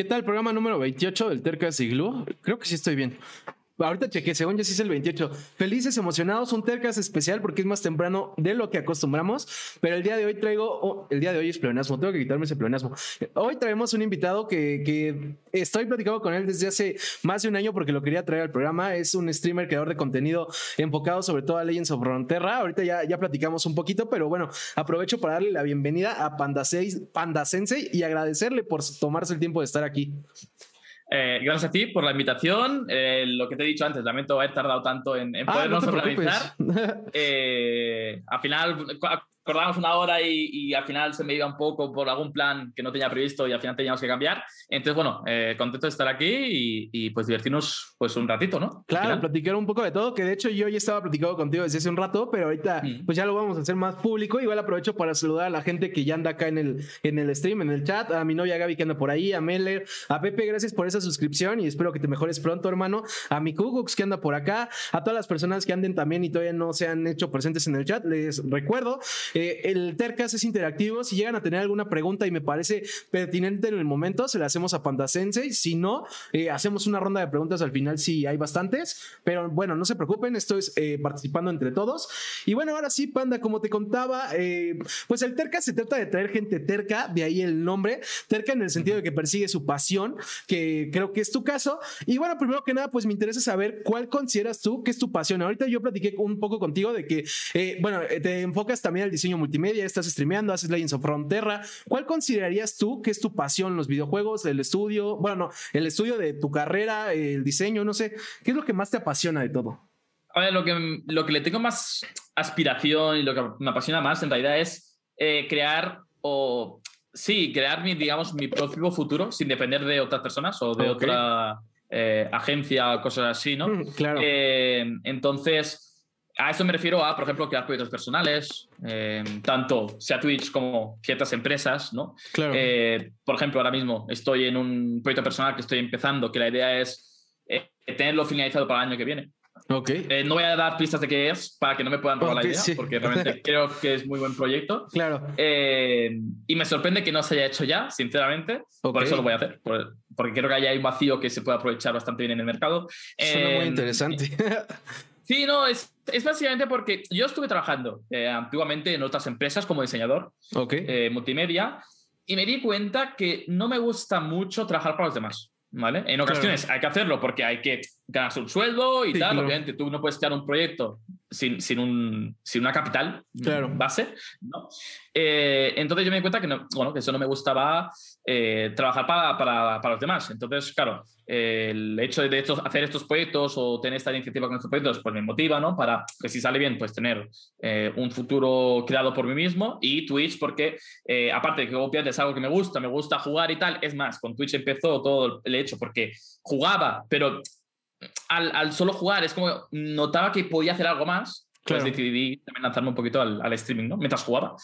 ¿Qué tal? Programa número 28 del Tercas Igloo. Creo que sí estoy bien. Ahorita chequé, según yo sí es el 28. Felices, emocionados, un Tercas especial porque es más temprano de lo que acostumbramos. Pero el día de hoy traigo, oh, el día de hoy es pleonasmo, tengo que quitarme ese pleonasmo. Hoy traemos un invitado que, que estoy platicando con él desde hace más de un año porque lo quería traer al programa. Es un streamer, creador de contenido enfocado sobre todo a Legends of Frontera. Ahorita ya, ya platicamos un poquito, pero bueno, aprovecho para darle la bienvenida a Panda, Sensei y agradecerle por tomarse el tiempo de estar aquí. Eh, gracias a ti por la invitación. Eh, lo que te he dicho antes, lamento haber tardado tanto en, en ah, podernos organizar. Eh, al final, acordamos una hora y, al final se me iba un poco por algún plan que no tenía previsto y al final teníamos que cambiar. Entonces, bueno, eh, contento de estar aquí y, pues divertirnos pues un ratito, ¿no? Claro, platicar un poco de todo, que de hecho yo ya estaba platicando contigo desde hace un rato, pero ahorita mm. pues ya lo vamos a hacer más público. Igual aprovecho para saludar a la gente que ya anda acá en el, en el stream, en el chat, a mi novia Gaby que anda por ahí, a Meller, a Pepe, gracias por esa suscripción y espero que te mejores pronto, hermano, a mi Kugux que anda por acá, a todas las personas que anden también y todavía no se han hecho presentes en el chat, les recuerdo eh, el Tercas es interactivo. Si llegan a tener alguna pregunta y me parece pertinente en el momento, se la hacemos a Panda Sensei. Si no, eh, hacemos una ronda de preguntas al final si hay bastantes. Pero bueno, no se preocupen, estoy eh, participando entre todos. Y bueno, ahora sí, Panda, como te contaba, pues el Terca se trata de traer gente terca, de ahí el nombre. Terca en el sentido de que persigue su pasión, que creo que es tu caso. Y bueno, primero que nada, pues me interesa saber cuál consideras tú que es tu pasión. Ahorita yo platiqué un poco contigo de que, bueno, te enfocas también al diseño multimedia media, estás streameando, haces Legends of Frontera. ¿Cuál considerarías tú que es tu pasión? ¿Los videojuegos, el estudio? Bueno, no, el estudio de tu carrera, el diseño, no sé. ¿Qué es lo que más te apasiona de todo? A ver, lo que, lo que le tengo más aspiración y lo que me apasiona más en realidad es eh, crear o sí, crear mi, digamos, mi propio futuro sin depender de otras personas o de otra eh, agencia o cosas así, ¿no? Mm, claro. Eh, entonces, a eso me refiero a, por ejemplo, crear proyectos personales, eh, tanto sea Twitch como ciertas empresas, ¿no? Claro. Eh, por ejemplo, ahora mismo estoy en un proyecto personal que estoy empezando, que la idea es eh, tenerlo finalizado para el año que viene. Ok. no voy a dar pistas de qué es para que no me puedan robar la idea, porque realmente creo que es muy buen proyecto. Claro. y me sorprende que no se haya hecho ya, sinceramente. Por eso lo voy a hacer, porque creo que hay un vacío que se puede aprovechar bastante bien en el mercado. Suena muy interesante. Sí, no, es, es básicamente porque yo estuve trabajando eh, antiguamente en otras empresas como diseñador eh, multimedia y me di cuenta que no me gusta mucho trabajar para los demás. ¿Vale? En ocasiones hay que hacerlo porque hay que ganarse un sueldo y tal. Obviamente tú no puedes crear un proyecto sin, sin, un, sin una capital base. ¿no? Eh, entonces yo me di cuenta que, no, bueno, que eso no me gustaba eh, trabajar para, para, para, los demás. Entonces, claro, el hecho de estos, hacer estos proyectos o tener esta iniciativa con estos proyectos, pues me motiva, ¿no? Para que si sale bien, pues tener eh, un futuro creado por mí mismo y Twitch, porque eh, aparte de que obviamente es algo que me gusta, me gusta jugar y tal, es más, con Twitch empezó todo el hecho porque jugaba, pero al, al solo jugar es como notaba que podía hacer algo más, pues decidí también lanzarme un poquito al, al streaming, ¿no? Mientras jugaba.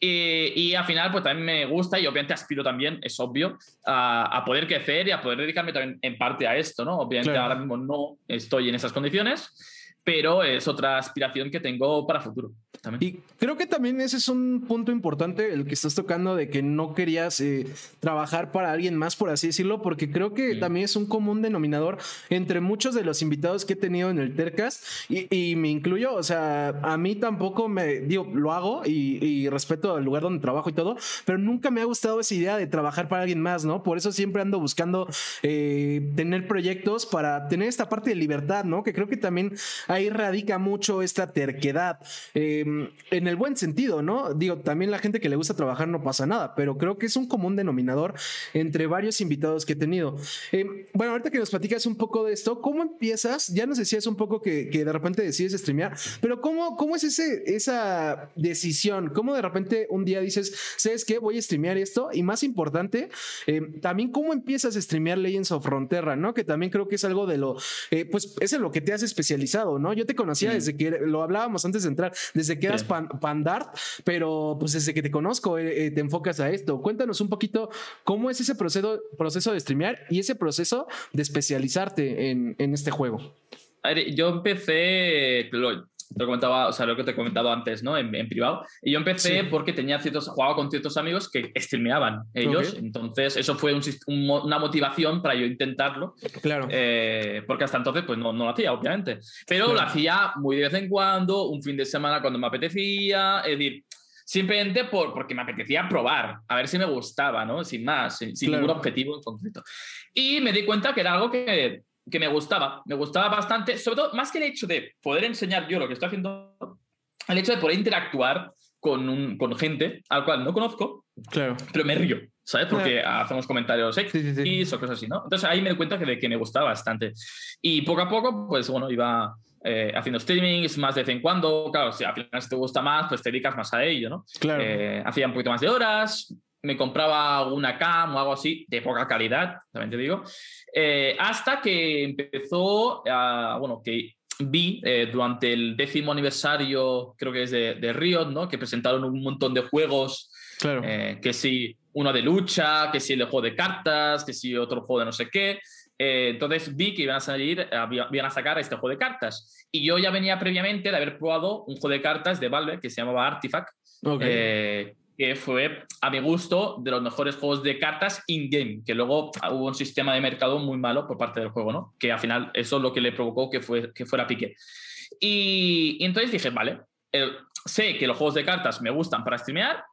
Y, al final, pues también me gusta y obviamente aspiro también, es obvio, a, poder crecer y a poder dedicarme también en parte a esto, ¿no? Obviamente ahora mismo no estoy en esas condiciones, pero es otra aspiración que tengo para futuro. Y creo que también ese es un punto importante, el que estás tocando de que no querías eh, trabajar para alguien más, por así decirlo, porque creo que también es un común denominador entre muchos de los invitados que he tenido en el Tercast y, me incluyo, o sea, a mí tampoco me, digo, lo hago y, respeto el lugar donde trabajo y todo, pero nunca me ha gustado esa idea de trabajar para alguien más, ¿no? Por eso siempre ando buscando eh, tener proyectos para tener esta parte de libertad, ¿no? Que creo que también ahí radica mucho esta terquedad. Eh, en el buen sentido, ¿no? Digo, también la gente que le gusta trabajar no pasa nada, pero creo que es un común denominador entre varios invitados que he tenido. Eh, bueno, ahorita que nos platicas un poco de esto, ¿cómo empiezas? Ya nos decías un poco que, de repente decides streamear, pero ¿cómo, cómo es ese, esa decisión? ¿Cómo de repente un día dices, ¿sabes qué? Voy a streamear esto. Y más importante, eh, también cómo empiezas a streamear Legends of Frontera, ¿no? Que también creo que es algo de lo, eh, pues es en lo que te has especializado, ¿no? Yo te conocía desde que lo hablábamos antes de entrar, desde que quedas pandart, pero pues desde que te conozco eh, eh, te enfocas a esto. Cuéntanos un poquito cómo es ese proceso, proceso de streamear y ese proceso de especializarte en, en este juego. yo empecé, te comentaba, o sea, lo que te he comentado antes, ¿no? En, privado. Y yo empecé porque tenía ciertos, jugaba con ciertos amigos que streameaban ellos. Entonces, eso fue una motivación para yo intentarlo. Claro. Eh, porque hasta entonces, pues no, no, lo hacía, obviamente. Pero lo hacía muy de vez en cuando, un fin de semana cuando me apetecía. Es decir, simplemente por, porque me apetecía probar, a ver si me gustaba, ¿no? Sin más, sin, ningún objetivo en concreto. Y me di cuenta que era algo que, que, me gustaba, me gustaba bastante, sobre todo, más que el hecho de poder enseñar yo lo que estoy haciendo, el hecho de poder interactuar con, un, con gente al cual no conozco, claro. pero me río, ¿sabes? Porque hacemos comentarios X o cosas así, ¿no? Entonces ahí me di cuenta que, de que me gustaba bastante. Y poco a poco, pues bueno, iba eh, haciendo streamings más de vez en cuando. Claro, si al final si te gusta más, pues te dedicas más a ello, ¿no? Claro. Eh, hacía un poquito más de horas, me compraba una cam o algo así, de poca calidad, también te digo, eh, hasta que empezó, a, bueno, que vi durante el décimo aniversario, creo que es de, de Riot, ¿no? Que presentaron un montón de juegos, claro. que si uno de lucha, que si el juego de cartas, que si otro juego de no sé qué. Eh, entonces vi que iban a salir, eh, iban a sacar este juego de cartas. Y yo ya venía previamente de haber probado un juego de cartas de Valve que se llamaba Artifact, eh, que fue, a mi gusto, de los mejores juegos de cartas in-game, que luego hubo un sistema de mercado muy malo por parte del juego, ¿no? Que al final eso es lo que le provocó que, fue, que fuera pique. Y, y entonces dije, vale, sé que los juegos de cartas me gustan para streamear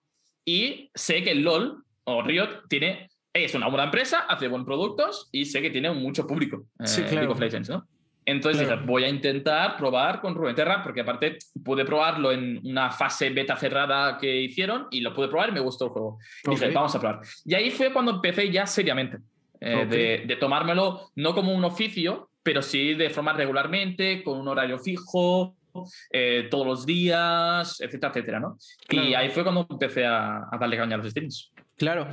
y sé que el LOL o Riot tiene es una buena empresa, hace buenos productos y sé que tiene mucho público. Sí, eh, League of Legends, ¿no? Entonces dije, voy a intentar probar con Runeterra, porque aparte pude probarlo en una fase beta cerrada que hicieron y lo pude probar y me gustó el juego. Dije, vamos a probar. Y ahí fue cuando empecé ya seriamente, eh, de, de, tomármelo no como un oficio, pero sí de forma regularmente, con un horario fijo, eh, todos los días, etcétera, etcétera, ¿no? Y ahí fue cuando empecé a, a darle caña a los streams. Claro.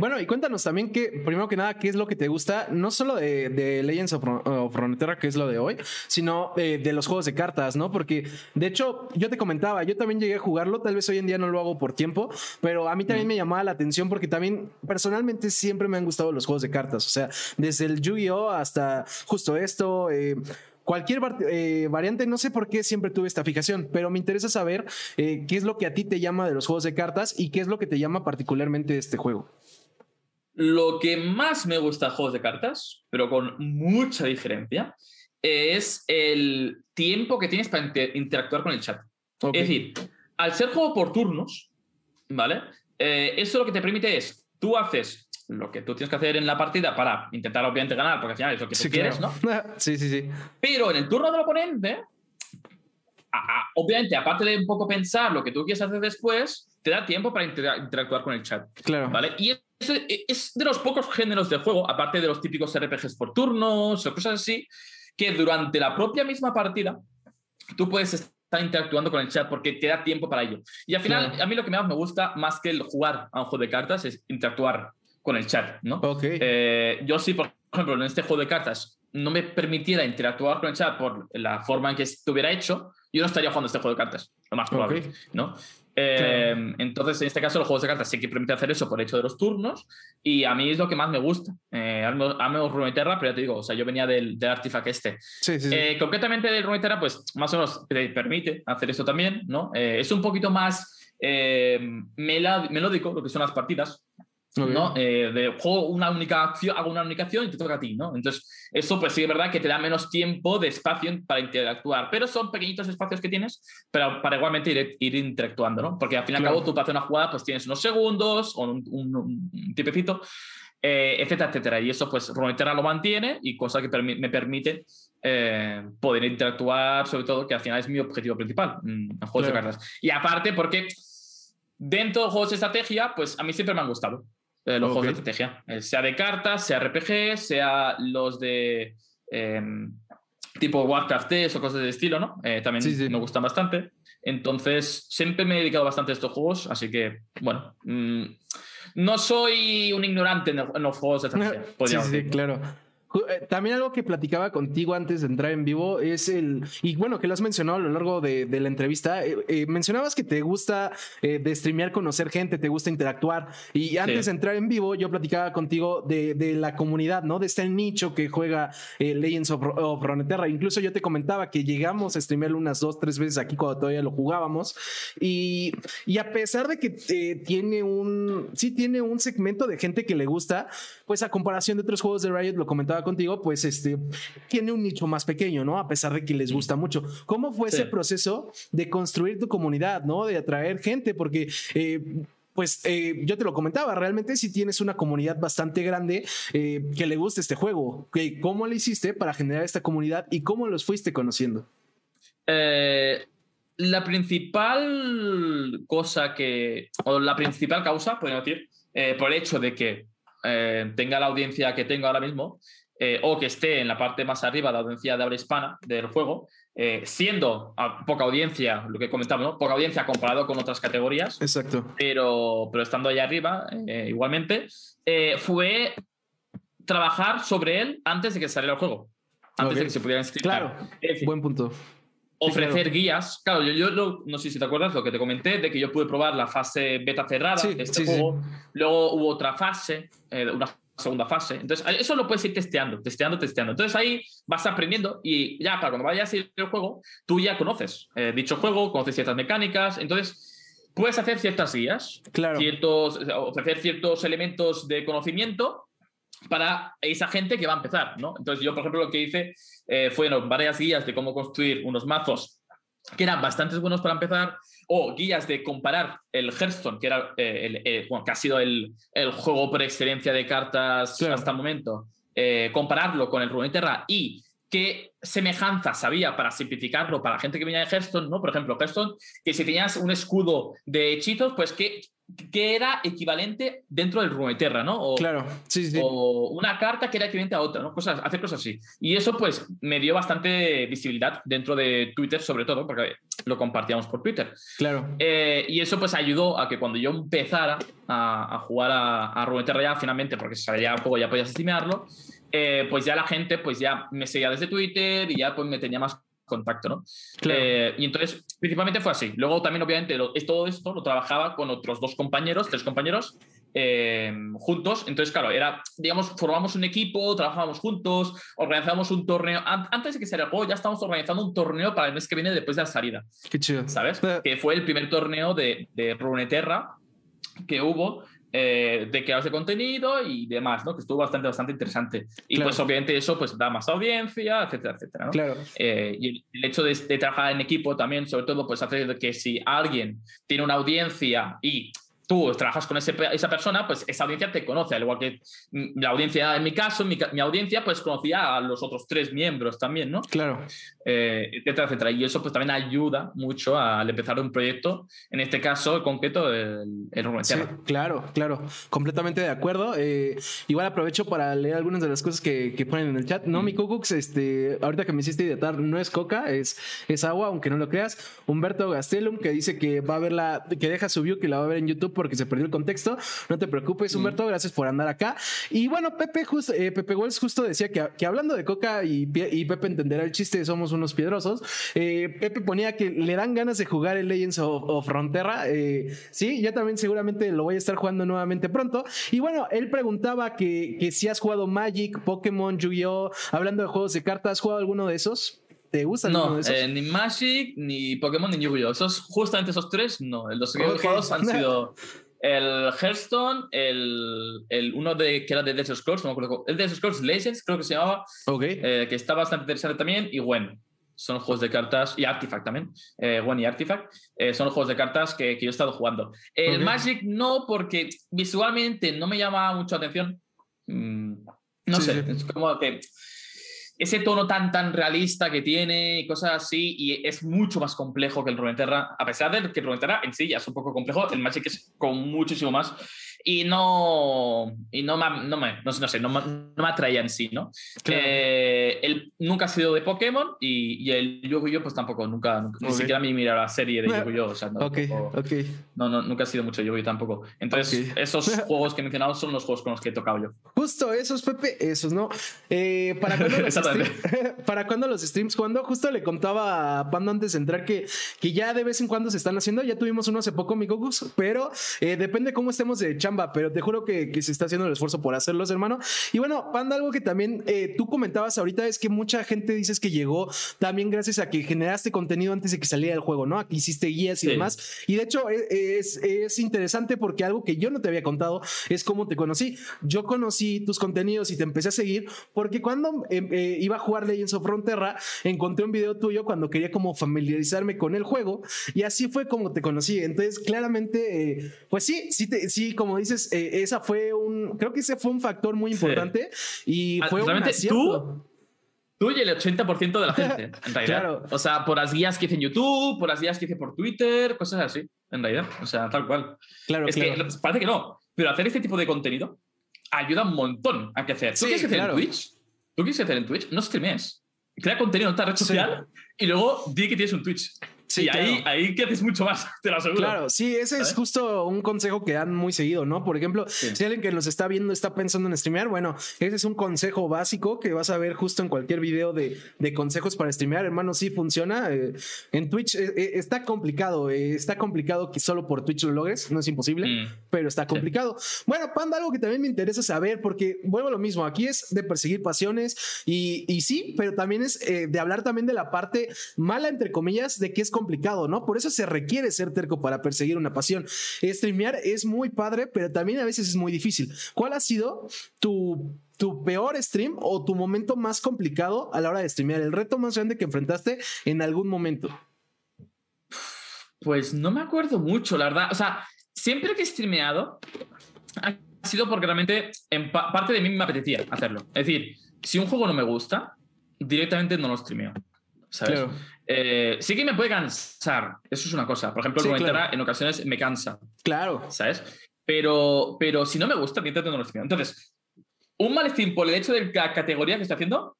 Bueno, y cuéntanos también que, primero que nada, qué es lo que te gusta, no solo de, Legends of, Frontera, que es lo de hoy, sino eh, de los juegos de cartas, ¿no? Porque, de hecho, yo te comentaba, yo también llegué a jugarlo, tal vez hoy en día no lo hago por tiempo, pero a mí también me llamaba la atención porque también, personalmente, siempre me han gustado los juegos de cartas, o sea, desde el Yu-Gi-Oh hasta justo esto. Eh, cualquier eh, variante, no sé por qué siempre tuve esta fijación, pero me interesa saber qué es lo que a ti te llama de los juegos de cartas y qué es lo que te llama particularmente de este juego. Lo que más me gusta de juegos de cartas, pero con mucha diferencia, es el tiempo que tienes para interactuar con el chat. Es decir, al ser juego por turnos, ¿vale? Eh, eso lo que te permite es, tú haces lo que tú tienes que hacer en la partida para intentar obviamente ganar, porque al final es lo que tú quieres, ¿no? sí, sí, sí. Pero en el turno del oponente, obviamente, aparte de un poco pensar lo que tú quieres hacer después, te da tiempo para interactuar con el chat. Claro. ¿Vale? Y es, de los pocos géneros de juego, aparte de los típicos RPGs por turnos o cosas así, que durante la propia misma partida tú puedes estar interactuando con el chat porque te da tiempo para ello. Y al final, a mí lo que más me gusta, más que el jugar a un juego de cartas, es interactuar con el chat, ¿no? Okay. Eh, yo sí, por ejemplo, en este juego de cartas no me permitiera interactuar con el chat por la forma en que estuviera hecho, yo no estaría jugando este juego de cartas, lo más probable, ¿no? Eh, entonces, en este caso, los juegos de cartas sí que permiten hacer eso por el hecho de los turnos y a mí es lo que más me gusta. Eh, amo Runeterra, pero ya te digo, o sea, yo venía del, del Artifact este. Sí, sí, eh, concretamente del Runeterra, pues más o menos te permite hacer eso también, ¿no? Eh, es un poquito más melódico lo que son las partidas. ¿No? Eh, de juego una única acción, hago una única acción y te toca a ti, ¿no? Entonces, eso pues sí es verdad que te da menos tiempo de espacio para interactuar, pero son pequeñitos espacios que tienes para, para igualmente ir, ir interactuando, ¿no? Porque al fin y al cabo tú para hacer una jugada pues tienes unos segundos o un, un, tipecito, eh, etcétera, etcétera. Y eso pues Runeterra lo mantiene y cosa que me permite eh, poder interactuar, sobre todo, que al final es mi objetivo principal mm, en juegos de cartas. Y aparte porque dentro de juegos de estrategia, pues a mí siempre me han gustado. Eh, los juegos de estrategia, eh, sea de cartas, sea RPG, sea los de em, tipo Warcraft 3 o cosas de estilo, ¿no? Eh, también me gustan bastante. Entonces, siempre me he dedicado bastante a estos juegos, así que, bueno, mm, no soy un ignorante en, los juegos de estrategia. sí, sí, claro. Eh, también algo que platicaba contigo antes de entrar en vivo es el, y bueno, que lo has mencionado a lo largo de, la entrevista, eh, eh, mencionabas que te gusta de streamear, conocer gente, te gusta interactuar, y antes de entrar en vivo yo platicaba contigo de, la comunidad, ¿no? De este nicho que juega Legends of, of Runeterra. Incluso yo te comentaba que llegamos a streamear unas dos, tres veces aquí cuando todavía lo jugábamos, y, y a pesar de que tiene un, sí tiene un segmento de gente que le gusta, pues a comparación de otros juegos de Riot, lo comentaba contigo, pues este tiene un nicho más pequeño, ¿no? A pesar de que les gusta mucho. ¿Cómo fue ese proceso de construir tu comunidad, ¿no? De atraer gente, porque... Eh, pues eh, yo te lo comentaba, realmente si tienes una comunidad bastante grande eh, que le gusta este juego, ¿cómo le hiciste para generar esta comunidad y cómo los fuiste conociendo? la principal cosa que, o la principal causa, podemos decir, por el hecho de que tenga la audiencia que tengo ahora mismo, eh, o que esté en la parte más arriba de la audiencia de habla hispana del juego, eh, siendo a poca audiencia, lo que comentamos, ¿no? poca audiencia comparado con otras categorías. Exacto. Pero, pero estando allá arriba, eh, igualmente, fue trabajar sobre él antes de que saliera el juego. Antes de que se pudiera inscribir. Claro, buen punto. Ofrecer guías. Claro, yo, yo no sé si te acuerdas lo que te comenté, de que yo pude probar la fase beta cerrada de este juego. Luego hubo otra fase, una segunda fase. Entonces, eso lo puedes ir testeando, testeando, testeando. Entonces ahí vas aprendiendo y ya para cuando vayas a ir el juego, tú ya conoces eh, dicho juego, conoces ciertas mecánicas, entonces puedes hacer ciertas guías, claro. ciertos, ofrecer ciertos elementos de conocimiento para esa gente que va a empezar, ¿no? Entonces yo, por ejemplo, lo que hice eh, fueron varias guías de cómo construir unos mazos que eran bastante buenos para empezar, o guías de comparar el Hearthstone, que, era, eh, el, bueno, que ha sido el, el, juego por excelencia de cartas hasta el momento, eh, compararlo con el Runeterra y qué semejanzas había para simplificarlo para la gente que venía de Hearthstone, ¿no? Por ejemplo, Hearthstone, que si tenías un escudo de hechizos, pues qué, que era equivalente dentro del Runeterra, ¿no? O, claro, sí, sí. O una carta que era equivalente a otra, ¿no? Cosas, hacer cosas así. Y eso, pues, me dio bastante visibilidad dentro de Twitter, sobre todo, porque lo compartíamos por Twitter. Claro. Eh, y eso, pues, ayudó a que cuando yo empezara a, jugar a, a Runeterra ya, finalmente, porque si salía el juego ya podías estimarlo, eh, pues ya la gente, pues ya me seguía desde Twitter y ya, pues, me tenía más contacto, ¿no? Eh, y entonces, principalmente fue así. Luego también, obviamente, todo esto lo trabajaba con otros dos compañeros, tres compañeros, eh, juntos. Entonces, claro, era, digamos, formamos un equipo, trabajábamos juntos, organizábamos un torneo. Antes de que saliera el juego, ya estábamos organizando un torneo para el mes que viene después de la salida. Qué chido. ¿Sabes? Que fue el primer torneo de, de Runeterra que hubo eh, de creadores de contenido y demás, ¿no? Que estuvo bastante, bastante interesante. Y pues obviamente eso pues da más audiencia, etcétera, etcétera, ¿no? Claro. Eh, y el hecho de, de, trabajar en equipo también, sobre todo, pues hace que si alguien tiene una audiencia y tú trabajas con ese, esa persona, pues esa audiencia te conoce, al igual que la audiencia, en mi caso, mi, mi audiencia, pues conocía a los otros tres miembros también, ¿no? Claro. Eh, etcétera, etcétera. Y eso pues también ayuda mucho al empezar un proyecto, en este caso en concreto el, el sí, Claro, claro, completamente de acuerdo. Eh, igual aprovecho para leer algunas de las cosas que, que ponen en el chat. No, mi Cucux, este, ahorita que me hiciste idear, no es coca, es, es agua, aunque no lo creas. Humberto Gastelum, que dice que va a ver la, que deja su view, que la va a ver en YouTube porque se perdió el contexto. No te preocupes, Humberto, gracias por andar acá. Y bueno, Pepe, eh, Pepe Wells justo decía que, que hablando de coca y, y Pepe entenderá el chiste, somos unos piedrosos. Eh, Pepe ponía que le dan ganas de jugar el Legends of, Frontera. Eh, sí, yo también seguramente lo voy a estar jugando nuevamente pronto. Y bueno, él preguntaba que, que si has jugado Magic, Pokémon, Yu-Gi-Oh! Hablando de juegos de cartas, ¿has jugado alguno de esos? ¿Te gusta no, de esos? ni Magic, ni Pokémon, ni Yu-Gi-Oh! Esos, justamente esos tres, no. Los que juegos han sido el Hearthstone, el, el, uno de, que era de Death Scrolls, no me acuerdo, el Death Scrolls Legends, creo que se llamaba, eh, que está bastante interesante también, y bueno, son juegos de cartas, y Artifact también, eh, y Artifact, eh, son juegos de cartas que, que, yo he estado jugando. El Magic no, porque visualmente no me llama mucho atención. Mm, no sé, es como que ese tono tan, tan realista que tiene y cosas así, y es mucho más complejo que el Runeterra, a pesar de que el Runeterra en sí ya es un poco complejo, el Magic es con muchísimo más. Y no, y no, me, no, me, no, sé, no, me atraía en sí, ¿no? Eh, él nunca ha sido de Pokémon y, y el Yu-Gi-Oh! pues tampoco, nunca, ni siquiera me mira la serie de Yu-Gi-Oh! O sea, no, no, no, nunca ha sido mucho Yu-Gi-Oh! tampoco. Entonces, esos juegos que he mencionado son los juegos con los que he tocado yo. Justo esos, Pepe, esos, ¿no? Eh, ¿para, cuándo los ¿Para cuándo los streams? Cuando justo le contaba a Pando antes de entrar que, que ya de vez en cuando se están haciendo, ya tuvimos uno hace poco, mi Gogus, pero eh, depende cómo estemos de chamba, pero te juro que, que, se está haciendo el esfuerzo por hacerlos, hermano. Y bueno, Panda, algo que también eh, tú comentabas ahorita es que mucha gente dices que llegó también gracias a que generaste contenido antes de que saliera el juego, ¿no? Aquí hiciste guías y demás. Y de hecho es, es interesante porque algo que yo no te había contado es cómo te conocí. Yo conocí tus contenidos y te empecé a seguir porque cuando em, eh, iba a jugar Legends of Frontera, encontré un video tuyo cuando quería como familiarizarme con el juego y así fue como te conocí. Entonces, claramente, eh, pues sí, sí, te, sí, como dices, eh, esa fue un, creo que ese fue un factor muy importante y fue un Tú, tú y el 80% de la gente, en realidad. claro. O sea, por las guías que hice en YouTube, por las guías que hice por Twitter, cosas así, en realidad. O sea, tal cual. Claro, es que parece que no, pero hacer este tipo de contenido ayuda un montón a crecer. ¿Tú quieres hacer en Twitch? ¿Tú quieres hacer en Twitch? No streames. Crea contenido en otra red social y luego di que tienes un Twitch. Sí, y ahí, ahí que haces mucho más, te lo aseguro. Claro, sí, ese es justo un consejo que dan muy seguido, ¿no? Por ejemplo, si alguien que nos está viendo está pensando en streamear, bueno, ese es un consejo básico que vas a ver justo en cualquier video de, de consejos para streamear. Hermano, sí funciona. Eh, en Twitch eh, eh, está complicado, está complicado que solo por Twitch lo logres, no es imposible, mm. pero está complicado. Bueno, Panda, algo que también me interesa saber, porque vuelvo a lo mismo, aquí es de perseguir pasiones y, y sí, pero también es de hablar también de la parte mala, entre comillas, de que es complicado, ¿no? Por eso se requiere ser terco para perseguir una pasión. Streamear es muy padre, pero también a veces es muy difícil. ¿Cuál ha sido tu tu peor stream o tu momento más complicado a la hora de streamear? El reto más grande que enfrentaste en algún momento. Pues no me acuerdo mucho, la verdad. O sea, siempre que he streameado ha sido porque realmente en parte de mí me apetecía hacerlo. Es decir, si un juego no me gusta, directamente no lo streameo. ¿Sabes? Eh, sí que me puede cansar, eso es una cosa. Por ejemplo, el en ocasiones me cansa. Claro. ¿Sabes? Pero, pero si no me gusta, intento no lo estoy Entonces, un mal stream por el hecho de la categoría que estoy haciendo,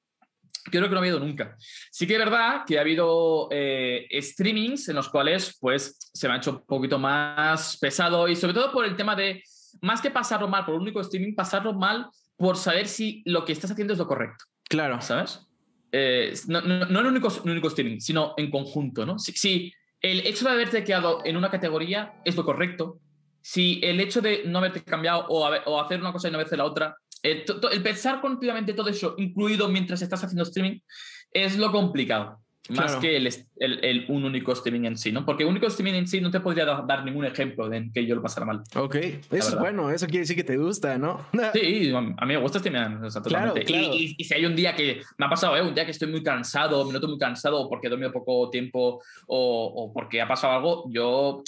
creo que no ha habido nunca. Sí que es verdad que ha habido eh, streamings en los cuales pues se me ha hecho un poquito más pesado y sobre todo por el tema de, más que pasarlo mal por un único streaming, pasarlo mal por saber si lo que estás haciendo es lo correcto. Claro. ¿Sabes? Eh, no, no, no, en único, único streaming, sino en conjunto, ¿no? Si, el hecho de haberte quedado en una categoría es lo correcto, si el hecho de no haberte cambiado o, o hacer una cosa y no hacer la otra, el, el pensar continuamente todo eso, incluido mientras estás haciendo streaming, es lo complicado más que el, el, un único streaming en sí, ¿no? Porque único streaming en sí no te podría dar ningún ejemplo de que yo lo pasara mal. Ok, eso es bueno, eso quiere decir que te gusta, ¿no? sí, a mí me gusta streamear, o sea, totalmente. Claro, Y, y, si hay un día que me ha pasado, ¿eh? un día que estoy muy cansado, me noto muy cansado porque he dormido poco tiempo o, o porque ha pasado algo, yo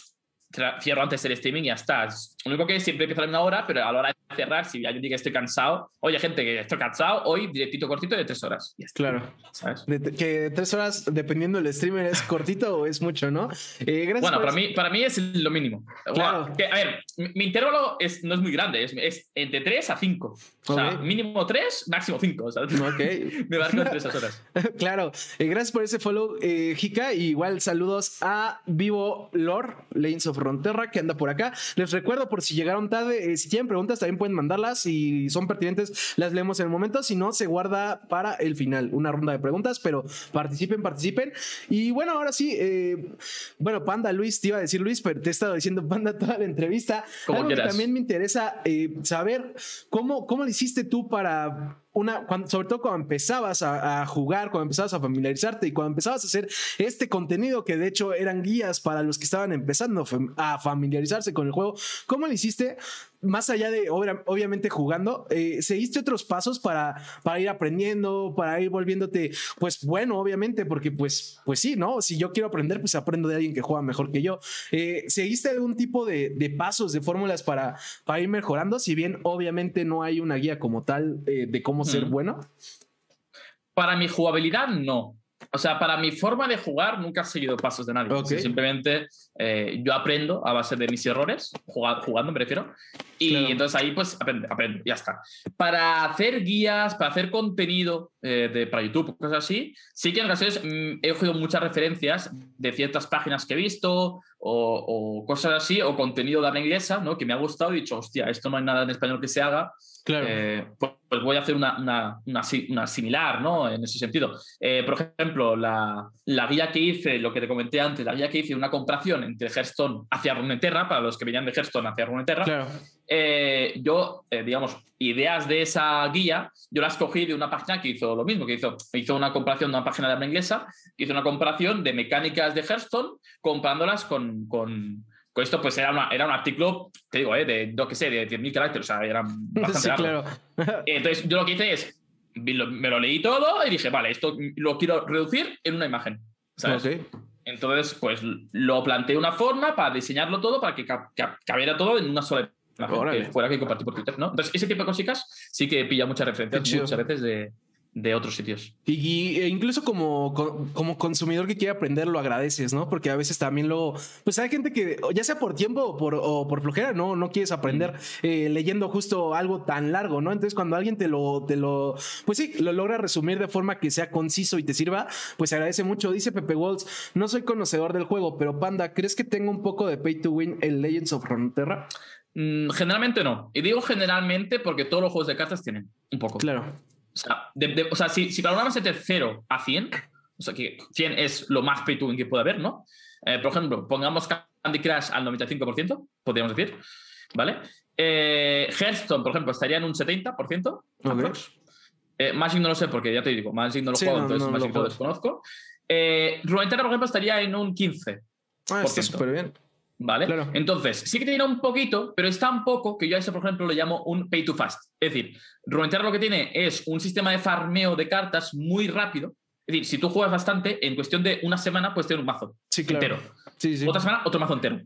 cierro antes el streaming y ya está. Lo único que siempre empiezo a la misma hora, pero a la hora de cerrar, si un día que estoy cansado, oye, gente, que estoy cansado, hoy directito, cortito de tres horas. Claro. ¿Sabes? que tres horas, dependiendo del streamer, es cortito o es mucho, ¿no? Eh, gracias bueno, para, mí, para mí es lo mínimo. Claro. a ver, mi, intervalo es, no es muy grande, es, es entre tres a cinco. O sea, mínimo tres, máximo cinco. ¿sabes? Ok. Me van con tres horas. claro. Eh, gracias por ese follow, eh, Jika. igual saludos a Vivo Lord, Lanes of Fronterra, que anda por acá. Les recuerdo, por si llegaron tarde, eh, si tienen preguntas, también pueden mandarlas. Si son pertinentes, las leemos en el momento. Si no, se guarda para el final una ronda de preguntas, pero participen, participen. Y bueno, ahora sí, eh, bueno, Panda Luis, te iba a decir Luis, pero te he estado diciendo Panda toda la entrevista. Como que también me interesa eh, saber cómo, cómo hiciste tú para una, sobre todo cuando empezabas a, jugar, cuando empezabas a familiarizarte y cuando empezabas a hacer este contenido que de hecho eran guías para los que estaban empezando a familiarizarse con el juego, ¿cómo lo hiciste más allá de obviamente jugando, eh, ¿seguiste otros pasos para, para ir aprendiendo, para ir volviéndote, pues bueno, obviamente, porque pues, pues sí, ¿no? Si yo quiero aprender, pues aprendo de alguien que juega mejor que yo. Eh, ¿Seguiste algún tipo de, de pasos, de fórmulas para, para ir mejorando? Si bien obviamente no hay una guía como tal eh, de cómo ser bueno. Para mi jugabilidad, no. o sea, para mi forma de jugar nunca he seguido pasos de nadie. simplemente eh, yo aprendo a base de mis errores, jugando, me refiero. Y entonces ahí pues aprendo, aprendo, ya está. Para hacer guías, para hacer contenido eh, de, para YouTube, cosas así, sí que en ocasiones mm, he cogido muchas referencias de ciertas páginas que he visto o, cosas así, o contenido de habla inglesa, ¿no? Que me ha gustado y he dicho, hostia, esto no hay nada en español que se haga. Claro. Eh, pues, pues, voy a hacer una, una, una, similar, ¿no? En ese sentido. por ejemplo, la, guía que hice, lo que te comenté antes, la guía que hice, una comparación entre Hearthstone hacia Runeterra, para los que venían de Hearthstone hacia Runeterra, eh, yo, eh, digamos, ideas de esa guía, yo las cogí de una página que hizo lo mismo, que hizo, hizo una comparación de una página de habla inglesa, hizo una comparación de mecánicas de Hearthstone comparándolas con, con esto pues era, una, era un artículo, te digo, eh, de, no que sé, de 10.000 caracteres, o sea, era bastante largo. Entonces, yo lo que hice es, me lo leí todo y dije, vale, esto lo quiero reducir en una imagen. Entonces, pues lo planteé una forma para diseñarlo todo, para que cabiera todo en una sola imagen, que fuera que compartir por Twitter, ¿no? Entonces, ese tipo de cositas sí que pilla muchas referencias muchas veces de, de otros sitios. Y, e incluso como, como consumidor que quiere aprender, lo agradeces, ¿no? Porque a veces también lo. Pues hay gente que, ya sea por tiempo o por, o por flojera, no, no quieres aprender eh, leyendo justo algo tan largo, ¿no? Entonces, cuando alguien te lo, te lo. Pues sí, lo logra resumir de forma que sea conciso y te sirva, pues agradece mucho. Dice Pepe Walls: No soy conocedor del juego, pero Panda, ¿crees que tengo un poco de pay to win en Legends of Runeterra? Mm, generalmente no. Y digo generalmente porque todos los juegos de cartas tienen un poco. Claro. O sea, o sea si, si es de 0 a 100, o sea, que 100 es lo más pay to win que puede haber, ¿no? Eh, por ejemplo, pongamos Candy Crush al 95%, podríamos decir, ¿vale? Eh, Hearthstone, por ejemplo, estaría en un 70%. Okay. Eh, Magic no lo sé porque ya te digo, Magic no lo juego, entonces Magic lo, desconozco. Eh, Runeterra, por ejemplo, estaría en un 15%. Ah, está súper bien. ¿Vale? Entonces, sí que tiene un poquito, pero es tan poco que yo a eso, por ejemplo, lo llamo un pay to fast. Es decir, Runeterra lo que tiene es un sistema de farmeo de cartas muy rápido. Es decir, si tú juegas bastante, en cuestión de una semana puedes tener un mazo entero. Otra semana, otro mazo entero.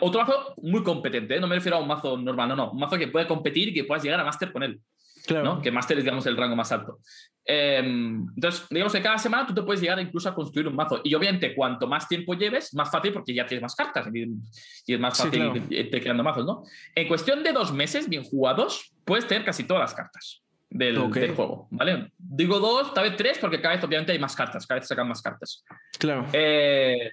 Otro mazo muy competente, ¿eh? no me refiero a un mazo normal, no, no. Un mazo que puede competir y que puedas llegar a máster con él. Claro. Que Master es, digamos, el rango más alto. Em, entonces, digamos que cada semana tú te puedes llegar incluso a construir un mazo. Y obviamente, cuanto más tiempo lleves, más fácil porque ya tienes más cartas y, es más fácil irte creando mazos, ¿no? En cuestión de dos meses, bien jugados, puedes tener casi todas las cartas del, juego, ¿vale? Digo dos, tal vez tres, porque cada vez obviamente hay más cartas, cada vez sacan más cartas. Claro. Eh,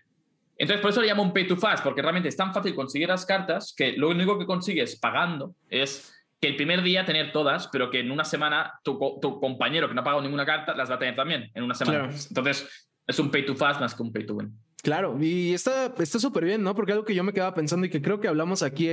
entonces, por eso le llamo un pay to fast, porque realmente es tan fácil conseguir las cartas que lo único que consigues pagando es que el primer día tener todas, pero que en una semana tu, compañero que no ha pagado ninguna carta las va a tener también en una semana. Entonces, es un pay to fast más que un pay to win. Claro, y está súper bien, ¿no? Porque algo que yo me quedaba pensando y que creo que hablamos aquí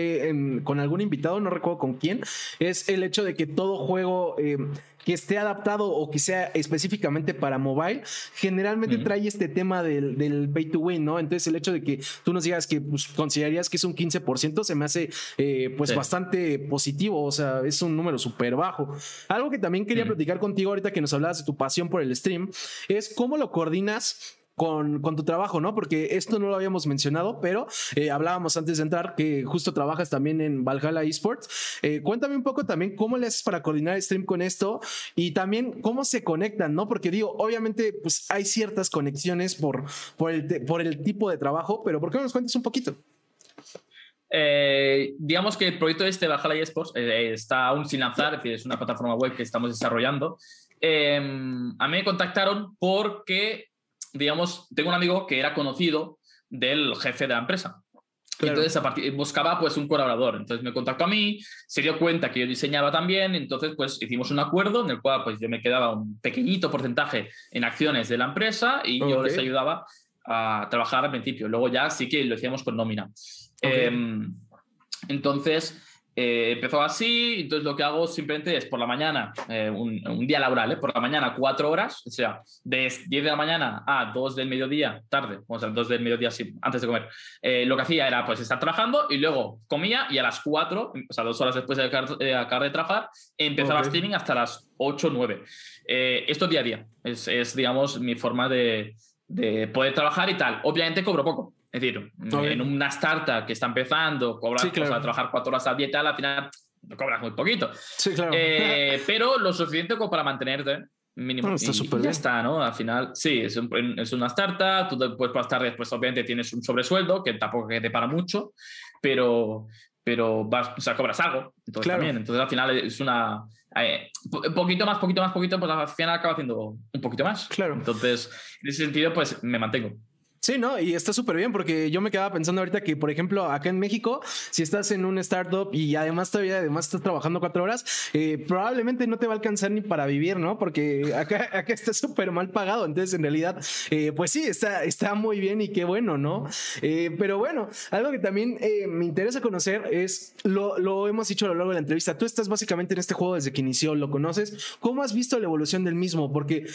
con algún invitado, no recuerdo con quién, es el hecho de que todo juego eh, que esté adaptado o que sea específicamente para mobile, generalmente trae este tema del, pay to win, ¿no? Entonces el hecho de que tú nos digas que pues, considerarías que es un 15% se me hace eh, pues bastante positivo, o sea, es un número súper bajo. Algo que también quería platicar contigo ahorita que nos hablabas de tu pasión por el stream, es cómo lo coordinas con, con, tu trabajo, ¿no? Porque esto no lo habíamos mencionado, pero eh, hablábamos antes de entrar que justo trabajas también en Valhalla Esports. Eh, cuéntame un poco también cómo le haces para coordinar el stream con esto y también cómo se conectan, ¿no? Porque digo, obviamente, pues hay ciertas conexiones por, por, el, por el tipo de trabajo, pero ¿por qué no nos cuentes un poquito? Eh, digamos que el proyecto este, Valhalla Esports, está aún sin lanzar, es decir, es una plataforma web que estamos desarrollando. Em, a mí me contactaron porque digamos, tengo un amigo que era conocido del jefe de la empresa. Entonces buscaba pues un colaborador. Entonces me contactó a mí, se dio cuenta que yo diseñaba también, entonces pues hicimos un acuerdo en el cual pues yo me quedaba un pequeñito porcentaje en acciones de la empresa y yo les ayudaba a trabajar al principio. Luego ya sí que lo hacíamos con nómina. Em, entonces, eh, empezó así, entonces lo que hago simplemente es por la mañana, eh, un, día laboral, ¿eh? por la mañana cuatro horas, o sea, de 10 de la mañana a 2 del mediodía, tarde, o sea, 2 del mediodía sí, antes de comer, lo que hacía era pues estar trabajando y luego comía y a las 4, o sea, dos horas después de acabar de, trabajar, empezaba okay. streaming hasta las 8 o 9. esto día a día, es, es digamos mi forma de, de poder trabajar y tal. Obviamente cobro poco, es decir, en una startup que está empezando, cobras a trabajar cuatro horas al día y tal, al final cobras muy poquito. Sí, claro. Eh, pero lo suficiente como para mantenerte mínimo. Ah, está y, ya está, ¿no? Al final, sí, es, es una startup, tú después por las tardes, pues obviamente tienes un sobresueldo que tampoco te para mucho, pero, pero vas, o sea, cobras algo. Entonces, también. Entonces, al final es una. Eh, poquito más, poquito más, poquito, pues al final acaba haciendo un poquito más. Claro. Entonces, en ese sentido, pues me mantengo. Sí, ¿no? Y está súper bien porque yo me quedaba pensando ahorita que, por ejemplo, acá en México, si estás en un startup y además todavía además estás trabajando cuatro horas, eh, probablemente no te va a alcanzar ni para vivir, ¿no? Porque acá, acá está súper mal pagado. Entonces, en realidad, eh, pues sí, está, está muy bien y qué bueno, ¿no? Eh, pero bueno, algo que también me interesa conocer es, lo, lo hemos dicho a lo largo de la entrevista, tú estás básicamente en este juego desde que inició, lo conoces. ¿Cómo has visto la evolución del mismo? Porque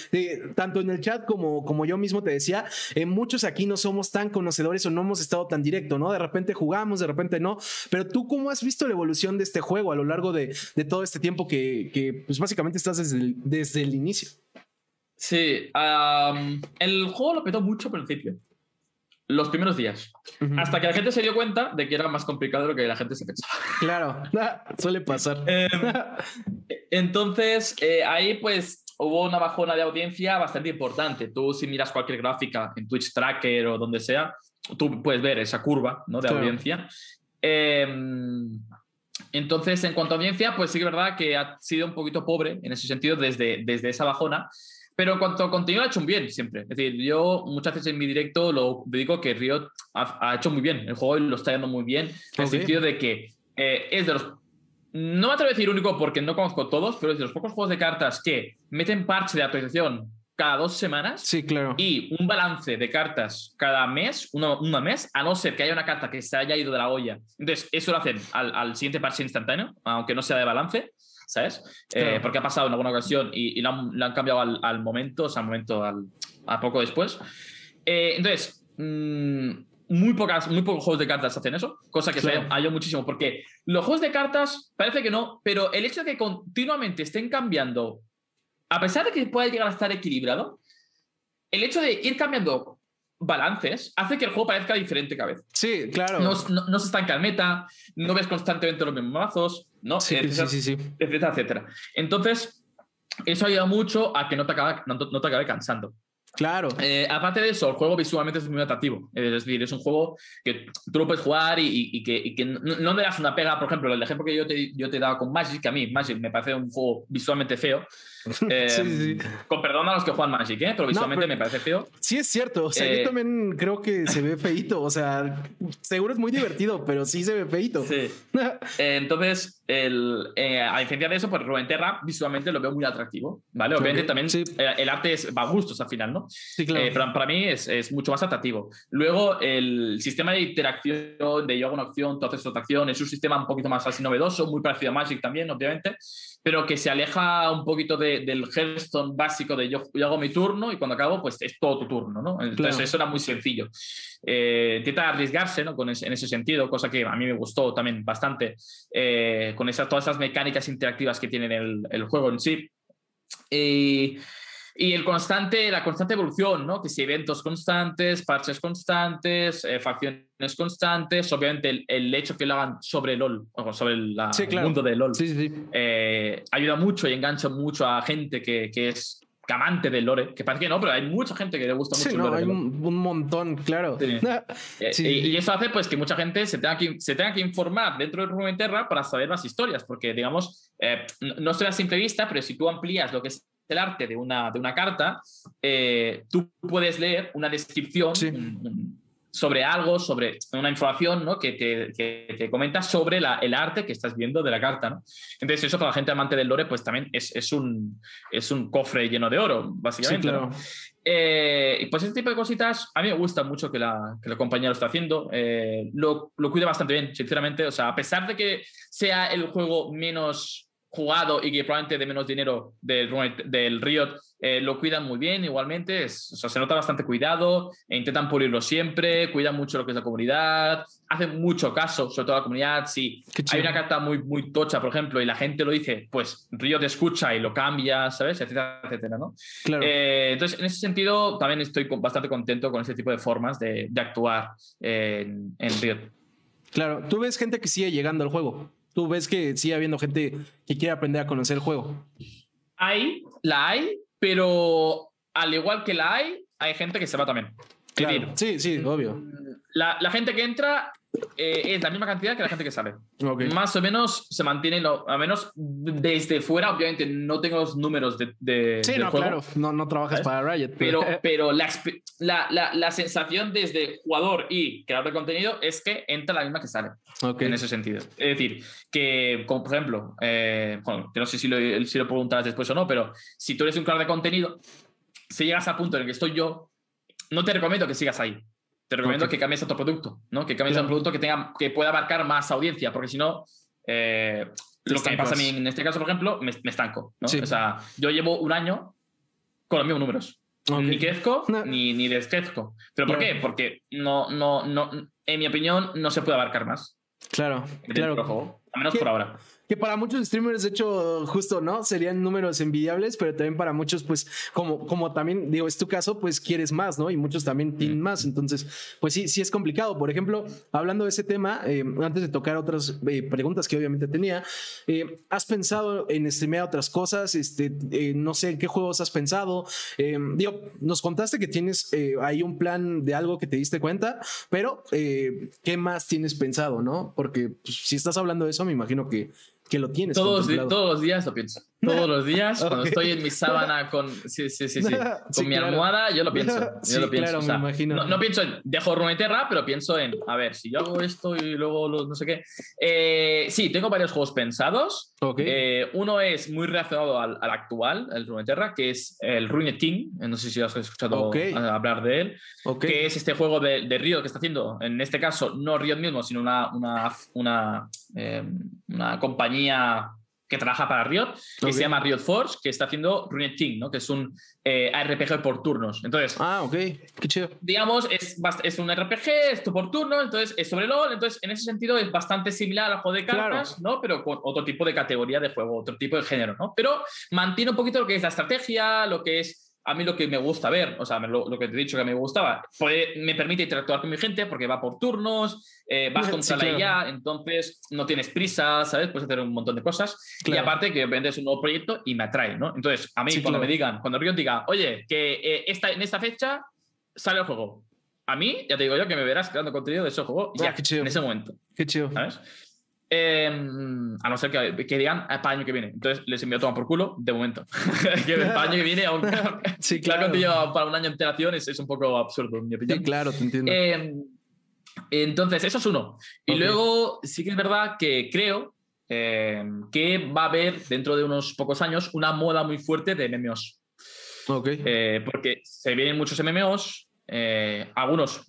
tanto en el chat como, como yo mismo te decía, muchos aquí aquí no somos tan conocedores o no hemos estado tan directo, ¿no? De repente jugamos, de repente no. Pero tú, ¿cómo has visto la evolución de este juego a lo largo de, todo este tiempo que, pues básicamente estás desde el, desde el inicio? Sí, el juego lo petó mucho al principio. Los primeros días. Hasta que la gente se dio cuenta de que era más complicado de lo que la gente se pensaba. Claro, suele pasar. Em, entonces, eh, ahí pues hubo una bajona de audiencia bastante importante. Tú si miras cualquier gráfica en Twitch Tracker o donde sea, tú puedes ver esa curva ¿no? de audiencia. Em, entonces, en cuanto a audiencia, pues sí que es verdad que ha sido un poquito pobre en ese sentido desde, desde esa bajona. Pero en cuanto a contenido, ha hecho un bien siempre. Es decir, yo muchas veces en mi directo lo digo que Riot ha, hecho muy bien. El juego lo está yendo muy bien. En el sentido de que eh, es de los no me atrevo a decir único porque no conozco todos, pero es de los pocos juegos de cartas que meten parche de actualización cada dos semanas. Sí, claro. Y un balance de cartas cada mes, uno, una mes, a no ser que haya una carta que se haya ido de la olla. Entonces, eso lo hacen al, siguiente parche instantáneo, aunque no sea de balance, ¿sabes? Eh, porque ha pasado en alguna ocasión y, lo, han, cambiado al, momento, o sea, al momento, al, a poco después. Eh, entonces, mmm, muy, pocas, muy pocos juegos de cartas hacen eso, cosa que claro. se muchísimo, porque los juegos de cartas parece que no, pero el hecho de que continuamente estén cambiando, a pesar de que pueda llegar a estar equilibrado, el hecho de ir cambiando balances hace que el juego parezca diferente cada vez. Sí, claro. No, se estanca el meta, no ves constantemente los mismos mazos, ¿no? Sí, sí, sí, sí. Etcétera, etcétera. Entonces, eso ayuda mucho a que no te acabe, no te acabe cansando. Claro. Eh, aparte de eso, el juego visualmente es muy atractivo. Es decir, es un juego que tú lo puedes jugar y, que, no, le das una pega. Por ejemplo, el ejemplo que yo te, yo he con Magic, que a mí Magic me parece un juego visualmente feo. Eh, con perdón a los que juegan Magic, ¿eh? pero visualmente me parece feo. Sí, es cierto. O sea, yo también creo que se ve feito. O sea, seguro es muy divertido, pero sí se ve feito. Sí. entonces, el, a diferencia de eso, pues Terra visualmente lo veo muy atractivo. ¿vale? Obviamente también el arte es, va a gustos al final, ¿no? Sí, claro. Eh, pero para mí es, es, mucho más atractivo. Luego, el sistema de interacción, de yo hago una acción, tú haces otra acción, es un sistema un poquito más así novedoso, muy parecido a Magic también, obviamente, pero que se aleja un poquito del Hearthstone básico de yo, hago mi turno y cuando acabo, pues es todo tu turno, ¿no? Entonces, eso era muy sencillo. Eh, intenta arriesgarse, ¿no? Con en ese sentido, cosa que a mí me gustó también bastante, eh, con esas, todas esas mecánicas interactivas que tiene el, el juego en sí. Y y el constante, la constante evolución, ¿no? Que si eventos constantes, parches constantes, eh, facciones constantes, obviamente el, hecho que lo hagan sobre LOL, o sobre el mundo de LOL, eh, ayuda mucho y engancha mucho a gente que, que es amante del lore, que parece que no, pero hay mucha gente que le gusta mucho el lore. Hay un, montón, claro. Eh, y, eso hace pues que mucha gente se tenga que, se tenga que informar dentro de Runeterra para saber las historias, porque digamos, no será simple vista, pero si tú amplías lo que es el arte de una, de una carta, eh, tú puedes leer una descripción sobre algo, sobre una información ¿no? que, te, que, te, comenta sobre la, el arte que estás viendo de la carta. ¿no? Entonces, eso para la gente amante del lore, pues también es, es, un, es un cofre lleno de oro, básicamente. Eh, y pues ese tipo de cositas, a mí me gusta mucho que la, que la compañía lo está haciendo. Eh, lo, lo cuida bastante bien, sinceramente. O sea, a pesar de que sea el juego menos jugado y que probablemente de menos dinero del, del Riot eh, lo cuidan muy bien igualmente, es, o sea, se nota bastante cuidado, e intentan pulirlo siempre, cuidan mucho lo que es la comunidad, hacen mucho caso, sobre todo la comunidad, si hay una carta muy, muy tocha, por ejemplo, y la gente lo dice, pues Riot escucha y lo cambia, ¿sabes? Etcétera, etcétera, ¿no? Claro. Eh, entonces, en ese sentido, también estoy bastante contento con ese tipo de formas de, de actuar en, en Riot. Claro, tú ves gente que sigue llegando al juego tú ves que sigue habiendo gente que quiere aprender a conocer el juego. Hay, la hay, pero al igual que la hay, hay gente que se va también. sí, sí, obvio. La, la, gente que entra eh, es la misma cantidad que la gente que sale. Más o menos se mantiene, lo, a menos desde fuera, obviamente no tengo los números de... de sí, no, claro, no, no trabajas para Riot. Pero, pero la, la, la, sensación desde jugador y creador de contenido es que entra la misma que sale. En ese sentido. Es decir, que, como por ejemplo, eh, bueno, no sé si lo, si lo preguntarás después o no, pero si tú eres un creador de contenido, si llegas al punto en el que estoy yo, no te recomiendo que sigas ahí te recomiendo que cambies a tu producto, ¿no? Que cambies a un producto que, tenga, que pueda abarcar más audiencia, porque si no, eh, lo que me pasa a mí en este caso, por ejemplo, me, estanco. ¿no? O sea, yo llevo un año con los mismos números. Ni crezco ni, ni descrezco. ¿Pero por qué? Porque no, no, no, en mi opinión, no se puede abarcar más. Claro, claro. al menos por ahora. Que para muchos streamers, de hecho, justo, ¿no? Serían números envidiables, pero también para muchos, pues, como, como también, digo, es tu caso, pues quieres más, ¿no? Y muchos también tienen más. Entonces, pues sí, sí es complicado. Por ejemplo, hablando de ese tema, eh, antes de tocar otras eh, preguntas que obviamente tenía, eh, ¿has pensado en streamear otras cosas? Este, no sé, ¿en qué juegos has pensado? digo, nos contaste que tienes ahí un plan de algo que te diste cuenta, pero ¿qué más tienes pensado, no? Porque pues, si estás hablando de eso, me imagino que que lo tienes. Todos, todos los días lo pienso. Todos los días, cuando estoy en mi sábana con, sí, sí, sí, sí, con mi almohada, yo lo pienso. Yo lo pienso. Claro, me imagino. No, pienso en dejo Runeterra, pero pienso en, a ver, si yo hago esto y luego no sé qué. Eh, sí, tengo varios juegos pensados. Eh, uno es muy relacionado al, al, actual, el Runeterra, que es el Runet King. No sé si has escuchado hablar de él. Que es este juego de, de Riot que está haciendo, en este caso, no Riot mismo, sino una, una, una, eh, una compañía que trabaja para Riot, que se llama Riot Force, que está haciendo Runet Team, ¿no? que es un eh, RPG por turnos. Entonces, ah, ok, qué chido. Digamos, es, es un RPG, esto por turnos, entonces es sobre LOL, entonces en ese sentido es bastante similar al juego de cartas, ¿no? Pero con otro tipo de categoría de juego, otro tipo de género, ¿no? Pero mantiene un poquito lo que es la estrategia, lo que es a mí lo que me gusta ver, o sea, lo, que te he dicho que me gustaba, me permite interactuar con mi gente porque va por turnos, eh, vas contra la IA, entonces no tienes prisa, ¿sabes? Puedes hacer un montón de cosas. Y aparte que vendes un nuevo proyecto y me atrae, ¿no? Entonces, a mí cuando me digan, cuando Riot diga, oye, que eh, esta, en esta fecha sale el juego, a mí, ya te digo yo, que me verás creando contenido de ese juego ya, en ese momento. Qué chido. ¿Sabes? Em, a no ser que, que digan ah, para el año que viene. Entonces les envío a tomar por culo de momento. que para el año que viene, aunque sí, claro, para un año de antelación es, es, un poco absurdo, en mi opinión. Sí, claro, te entiendo. Em, entonces, eso es uno. Y luego sí que es verdad que creo em, que va a haber dentro de unos pocos años una moda muy fuerte de MMOs. Eh, porque se vienen muchos MMOs, eh, algunos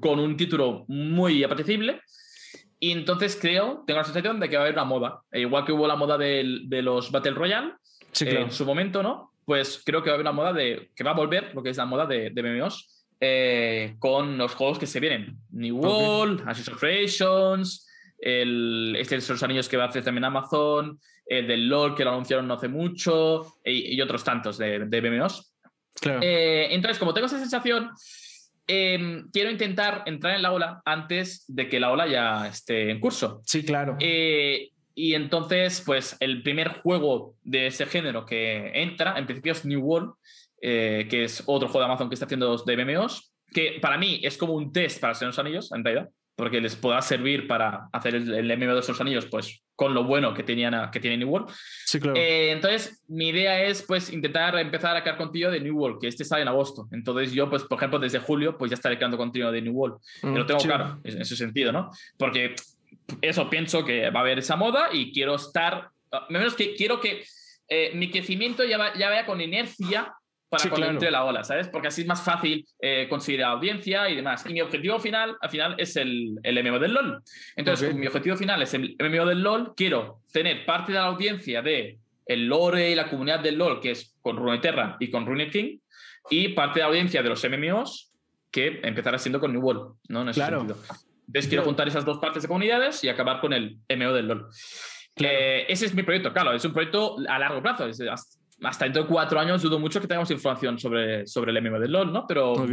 con un título muy apetecible y entonces creo, tengo la sensación de que va a haber una moda. E igual que hubo la moda de, de los Battle Royale en su momento, ¿no? Pues creo que va a haber una moda de. que va a volver lo que es la moda de, de MMOs eh, con los juegos que se vienen. New World, okay. of Creations, el, este de los anillos que va a hacer también Amazon, el del LOL que lo anunciaron no hace mucho, y, otros tantos de, de MMOs. Claro. Eh, entonces, como tengo esa sensación Em, quiero intentar entrar en la ola antes de que la ola ya esté en curso. Sí, claro. Eh, y entonces, pues el primer juego de ese género que entra, en principio es New World, eh, que es otro juego de Amazon que está haciendo de MMOs, que para mí es como un test para ser los Anillos, en realidad porque les pueda servir para hacer el, el MMO de esos anillos, pues con lo bueno que, tenían que tiene New World. Sí, claro. Eh, entonces, mi idea es pues intentar empezar a crear contenido de New World, que este sale en agosto. Entonces, yo, pues, por ejemplo, desde julio, pues ya estaré creando contenido de New World. Mm, lo tengo claro, en ese sentido, ¿no? Porque eso pienso que va a haber esa moda y quiero estar, menos que quiero que eh, mi crecimiento ya, ya vaya con inercia para cuando entre la ola, ¿sabes? Porque así es más fácil eh, conseguir audiencia y demás. Y mi objetivo final, al final, es el, el MMO del LOL. Entonces, mi objetivo final es el MMO del LOL. Quiero tener parte de la audiencia de el lore y la comunidad del LOL, que es con Runeterra y con Rune King, y parte de la audiencia de los MMOs, que empezará siendo con New World, ¿no? En ese claro. sentido. Entonces, quiero juntar esas dos partes de comunidades y acabar con el MMO del LOL. Eh, ese es mi proyecto, claro, es un proyecto a largo plazo, es hasta dentro de cuatro años dudo mucho que tengamos información sobre, sobre el MMO del LOL, ¿no? Pero,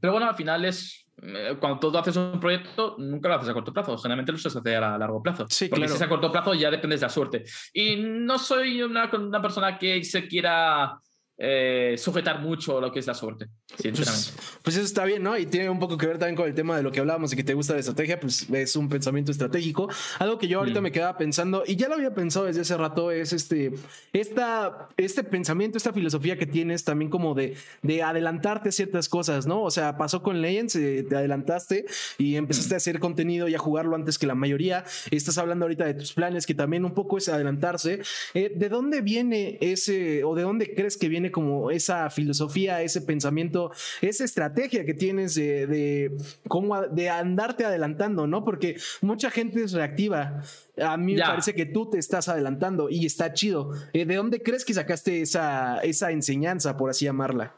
pero bueno, al final es. Eh, cuando tú haces un proyecto, nunca lo haces a corto plazo. Generalmente lo haces a largo plazo. Sí, Porque si es a corto plazo ya dependes de la suerte. Y no soy una, una persona que se quiera eh, sujetar mucho lo que es la suerte, sinceramente. Pues, pues, eso está bien, ¿no? Y tiene un poco que ver también con el tema de lo que hablábamos de que te gusta la estrategia, pues es un pensamiento estratégico. Algo que yo ahorita mm. me quedaba pensando, y ya lo había pensado desde hace rato, es este, esta, este pensamiento, esta filosofía que tienes también como de, de adelantarte ciertas cosas, ¿no? O sea, pasó con Legends, eh, te adelantaste y empezaste mm. a hacer contenido y a jugarlo antes que la mayoría. Estás hablando ahorita de tus planes, que también un poco es adelantarse. Eh, ¿De dónde viene ese, o de dónde crees que viene? Como esa filosofía, ese pensamiento, esa estrategia que tienes de, de, cómo de andarte adelantando, ¿no? Porque mucha gente es reactiva. A mí me parece que tú te estás adelantando y está chido. Eh, ¿De dónde crees que sacaste esa, esa enseñanza, por así llamarla?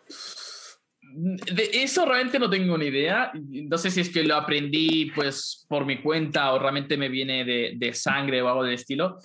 De eso realmente no tengo ni idea. No sé si es que lo aprendí pues por mi cuenta o realmente me viene de, de sangre o algo del estilo.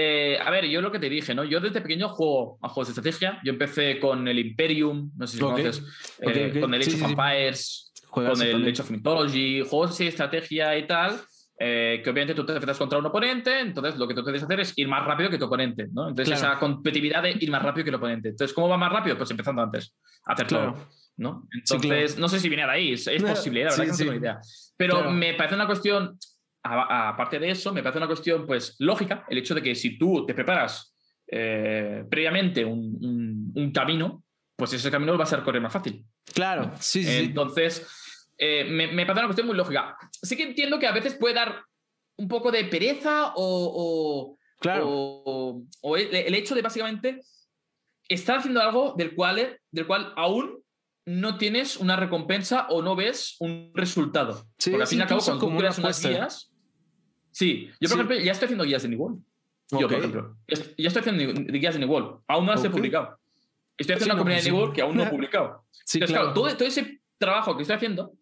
Eh, a ver, yo lo que te dije, ¿no? Yo desde pequeño juego a juegos de estrategia. Yo empecé con el Imperium, no sé si conoces, eh, con el Age of Empires, con el Age of Mythology, juegos de estrategia y tal. Eh, que obviamente tú te enfrentas contra un oponente, entonces lo que tú tienes que hacer es ir más rápido que tu oponente, ¿no? Entonces esa competitividad de ir más rápido que el oponente. Entonces, ¿cómo va más rápido? Pues empezando antes, a hacer claro. ¿no? Entonces, no sé si viene de ahí, es, posible, la verdad que no tengo idea. Pero me parece una cuestión aparte de eso, me parece una cuestión pues lógica el hecho de que si tú te preparas eh, previamente un, camino, pues ese camino va a ser correr más fácil. Claro, sí, sí. Entonces, eh, me, parece una cuestión muy lógica. Sí que entiendo que a veces puede dar un poco de pereza o, claro. o, el, hecho de básicamente estar haciendo algo del cual, del cual aún no tienes una recompensa o no ves un resultado. Sí, Porque al fin y al cabo, cuando tú creas unas guías. Sí, yo por ejemplo ya estoy haciendo guías en igual. Yo, por ejemplo, ya estoy haciendo guías en igual. Aún no las he publicado. Estoy haciendo una comunidad en igual que aún no he publicado. Sí, Entonces, claro. todo, todo, ese trabajo que estoy haciendo,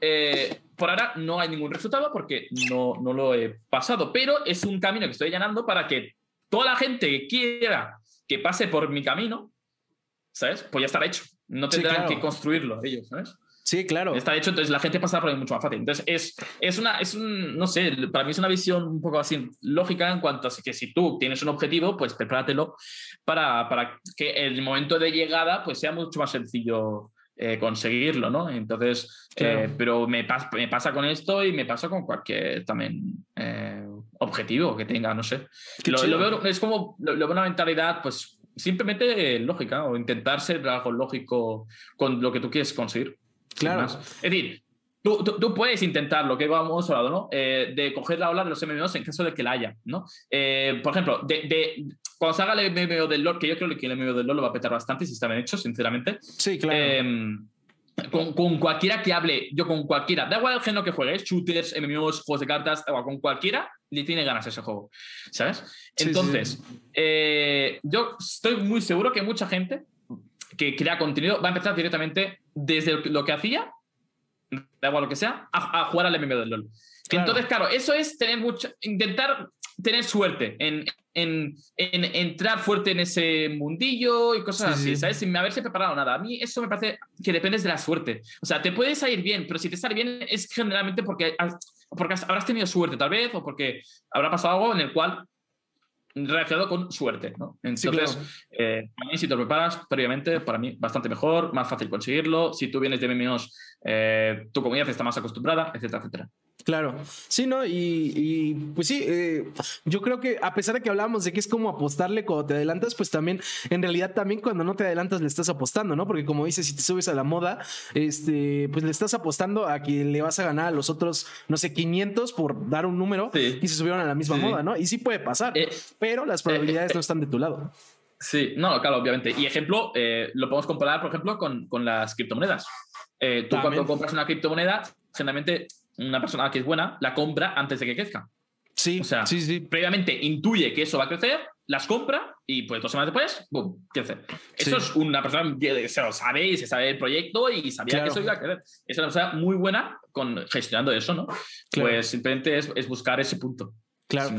eh, por ahora no hay ningún resultado porque no, no lo he pasado. Pero es un camino que estoy llenando para que toda la gente que quiera que pase por mi camino, ¿sabes? Pues ya estará hecho. No tendrán que construirlo ellos, ¿sabes? Sí, claro. Está hecho, entonces la gente pasa por ahí mucho más fácil. Entonces es, es una, es un, no sé, para mí es una visión un poco así lógica en cuanto a que si tú tienes un objetivo, pues prepáratelo para, para que el momento de llegada pues sea mucho más sencillo eh, conseguirlo, ¿no? Entonces, eh, pero me, me, pasa con esto y me pasa con cualquier también eh, objetivo que tenga, no sé. Lo, veo, es como, lo, veo una mentalidad, pues simplemente lógica o intentar ser algo lógico con lo que tú quieres conseguir. Claro. Es decir, tú, tú, puedes intentar lo que hemos hablado, ¿no? Eh, de coger la ola de los MMOs en caso de que la haya, ¿no? Eh, por ejemplo, de, de, cuando salga el MMO del LoL, que yo creo que el MMO del LoL lo va a petar bastante si está bien hecho, sinceramente. Sí, claro. Em, con, con, cualquiera que hable, yo con cualquiera, da igual el género que juegues, shooters, MMOs, juegos de cartas, con cualquiera le tiene ganas ese juego, ¿sabes? Entonces, eh, yo estoy muy seguro que mucha gente que crea contenido va a empezar directamente desde lo que hacía, da igual lo que sea, a, jugar al MMO del LOL. Entonces, claro, eso es tener mucho, intentar tener suerte en, en, en, entrar fuerte en ese mundillo y cosas así, ¿sabes? Sin haberse preparado nada. A mí eso me parece que depende de la suerte. O sea, te puede salir bien, pero si te sale bien es generalmente porque, porque habrás tenido suerte tal vez o porque habrá pasado algo en el cual reaccionado con suerte, ¿no? Entonces, eh, a mí si te lo preparas previamente, para mí bastante mejor, más fácil conseguirlo. Si tú vienes de MMOs, eh, tu comunidad está más acostumbrada, etcétera, etcétera. Claro, sí, ¿no? Y, pues sí, eh, yo creo que a pesar de que hablábamos de que es como apostarle cuando te adelantas, pues también, en realidad también cuando no te adelantas le estás apostando, ¿no? Porque como dices, si te subes a la moda, este, pues le estás apostando a que le vas a ganar a los otros, no sé, 500 por dar un número y se subieron a la misma moda, ¿no? Y sí puede pasar, eh, pero las probabilidades eh, no están de tu lado. Sí, no, claro, obviamente. Y ejemplo, lo podemos comparar, por ejemplo, con, con las criptomonedas. Tú cuando compras una criptomoneda, generalmente una persona que es buena la compra antes de que crezca. Sí, o sea, sí, sí. previamente intuye que eso va a crecer, las compra y pues dos semanas después, ¡boom!, crece. Eso es una persona que se lo sabe y se sabe el proyecto y sabía que eso iba a crecer. Es una persona muy buena con gestionando eso, ¿no? Pues simplemente es, es buscar ese punto. Claro.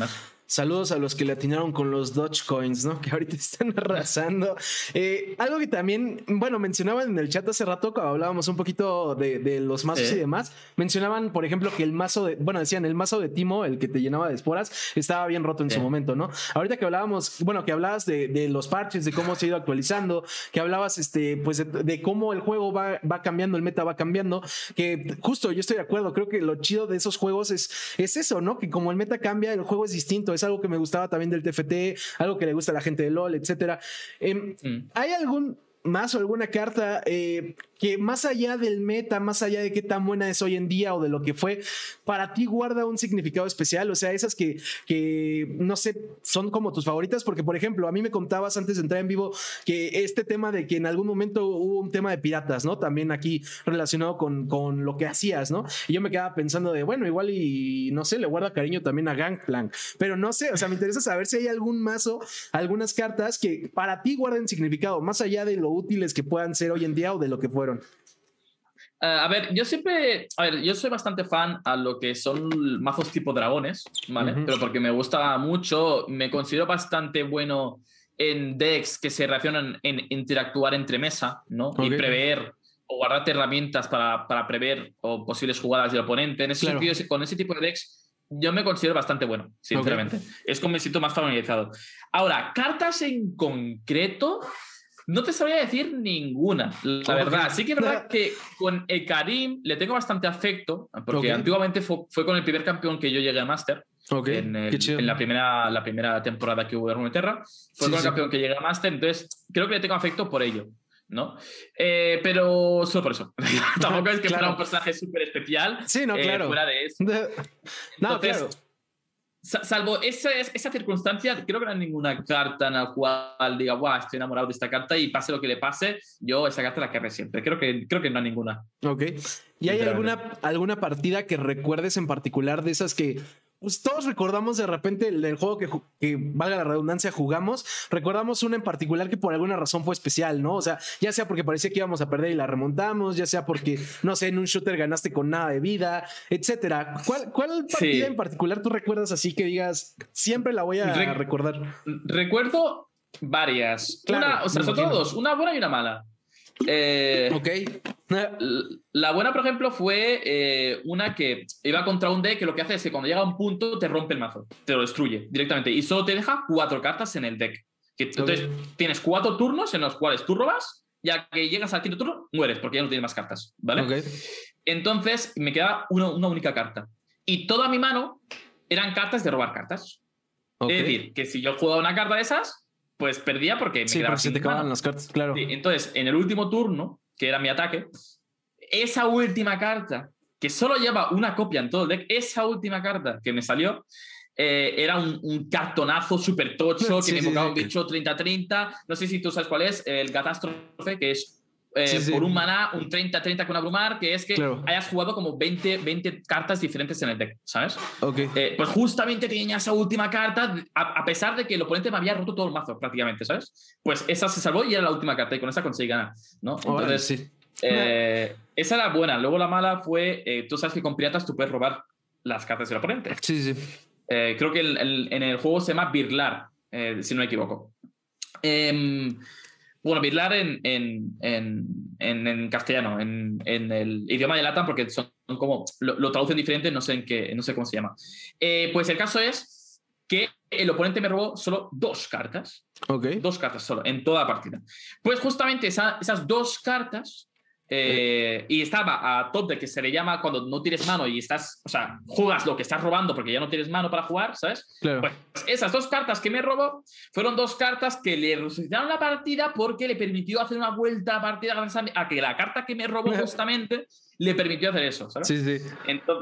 Saludos a los que le atinaron con los Dogecoins, ¿no? Que ahorita están arrasando. Eh, algo que también, bueno, mencionaban en el chat hace rato cuando hablábamos un poquito de, los mazos y demás. Mencionaban, por ejemplo, que el mazo de, bueno, decían, el mazo de Timo, el que te llenaba de esporas, estaba bien roto en su momento, ¿no? Ahorita que hablábamos, bueno, que hablabas de, los parches, de cómo se ha ido actualizando, que hablabas, este, pues, de, cómo el juego va, va cambiando, el meta va cambiando, que justo yo estoy de acuerdo, creo que lo chido de esos juegos es, es eso, ¿no? Que como el meta cambia, el juego es distinto es algo que me gustaba también del TFT, algo que le gusta a la gente de LOL, etcétera. Em, mm. ¿Hay algún más o alguna carta eh, que más allá del meta, más allá de qué tan buena es hoy en día o de lo que fue, para ti guarda un significado especial? O sea, esas que, que no sé, son como tus favoritas, porque por ejemplo, a mí me contabas antes de entrar en vivo que este tema de que en algún momento hubo un tema de piratas, ¿no? También aquí relacionado con, con lo que hacías, ¿no? Y yo me quedaba pensando de, bueno, igual y no sé, le guarda cariño también a Gangplank, pero no sé, o sea, me interesa saber si hay algún mazo, algunas cartas que para ti guarden significado, más allá de lo útiles que puedan ser hoy en día o de lo que fueron. Eh, a ver, yo siempre, a ver, yo soy bastante fan a lo que son mazos tipo dragones, ¿vale? Pero porque me gusta mucho, me considero bastante bueno en decks que se relacionan en interactuar entre mesa, ¿no? Y prever o guardarte herramientas para, para, prever o posibles jugadas del oponente. En ese sentido, con ese tipo de decks, yo me considero bastante bueno, sinceramente. Es como me siento más familiarizado. Ahora, cartas en concreto, no te sabría decir ninguna, la verdad. Sí que es verdad que con el Karim le tengo bastante afecto, porque antiguamente fue, con el primer campeón que yo llegué a Master. En, la, primera, la primera temporada que hubo de Runeterra. Fue con el campeón que llegué a Master, entonces creo que le tengo afecto por ello. ¿no? Eh, pero solo por eso. Tampoco es que fuera un personaje súper especial. Sí, no, eh, claro. Fuera de eso. no, claro salvo esa, esa circunstancia, creo que no hay ninguna carta en la cual diga, wow, estoy enamorado de esta carta y pase lo que le pase, yo esa carta la querré siempre. Creo que, creo que no hay ninguna. Ok. ¿Y hay alguna, alguna partida que recuerdes en particular de esas que pues todos recordamos de repente el, juego que, que, valga la redundancia, jugamos, recordamos una en particular que por alguna razón fue especial, ¿no? O sea, ya sea porque parecía que íbamos a perder y la remontamos, ya sea porque, no sé, en un shooter ganaste con nada de vida, etcétera. ¿Cuál, cuál partida en particular tú recuerdas así que digas, siempre la voy a recordar? Recuerdo varias. Claro, o sea, son todos, una buena y una mala. Eh, ok. La buena, por ejemplo, fue eh, una que iba contra un deck que lo que hace es que cuando llega a un punto te rompe el mazo, te lo destruye directamente y solo te deja cuatro cartas en el deck. entonces tienes cuatro turnos en los cuales tú robas, ya que llegas al quinto turno, mueres porque ya no tienes más cartas, ¿vale? Entonces me quedaba una, una, única carta. Y toda mi mano eran cartas de robar cartas. Es decir, que si yo jugaba una carta de esas, pues perdía porque me sí, quedaba te acababan las cartas, claro. entonces, en el último turno, que era mi ataque, esa última carta, que solo lleva una copia en todo el deck, esa última carta que me salió, eh, era un, cartonazo súper tocho que me invocaba un bicho 30-30. No sé si tú sabes cuál es, el catástrofe, que es eh, por un maná, un 30-30 con abrumar, que es que hayas jugado como 20, 20 cartas diferentes en el deck, ¿sabes? Eh, pues justamente tenía esa última carta, a, pesar de que el oponente me había roto todo el mazo prácticamente, ¿sabes? Pues esa se salvó y era la última carta y con esa conseguí ganar, ¿no? Entonces, eh, esa era buena. Luego la mala fue, tú sabes que con piratas tú puedes robar las cartas del oponente. Sí, sí. creo que en el juego se llama Birlar, si no me equivoco. Eh, bueno, Birlar en, en, en, en castellano, en, el idioma de Latam, porque son como, lo, traducen diferente, no sé, en qué, no sé cómo se llama. Eh, pues el caso es que el oponente me robó solo dos cartas. Ok. Dos cartas solo, en toda la partida. Pues justamente esas dos cartas eh, y estaba a top de que se le llama cuando no tienes mano y estás, o sea, juegas lo que estás robando porque ya no tienes mano para jugar, ¿sabes? Pues esas dos cartas que me robó fueron dos cartas que le resucitaron la partida porque le permitió hacer una vuelta a partida a que la carta que me robó justamente le permitió hacer eso, ¿sabes? Sí, sí.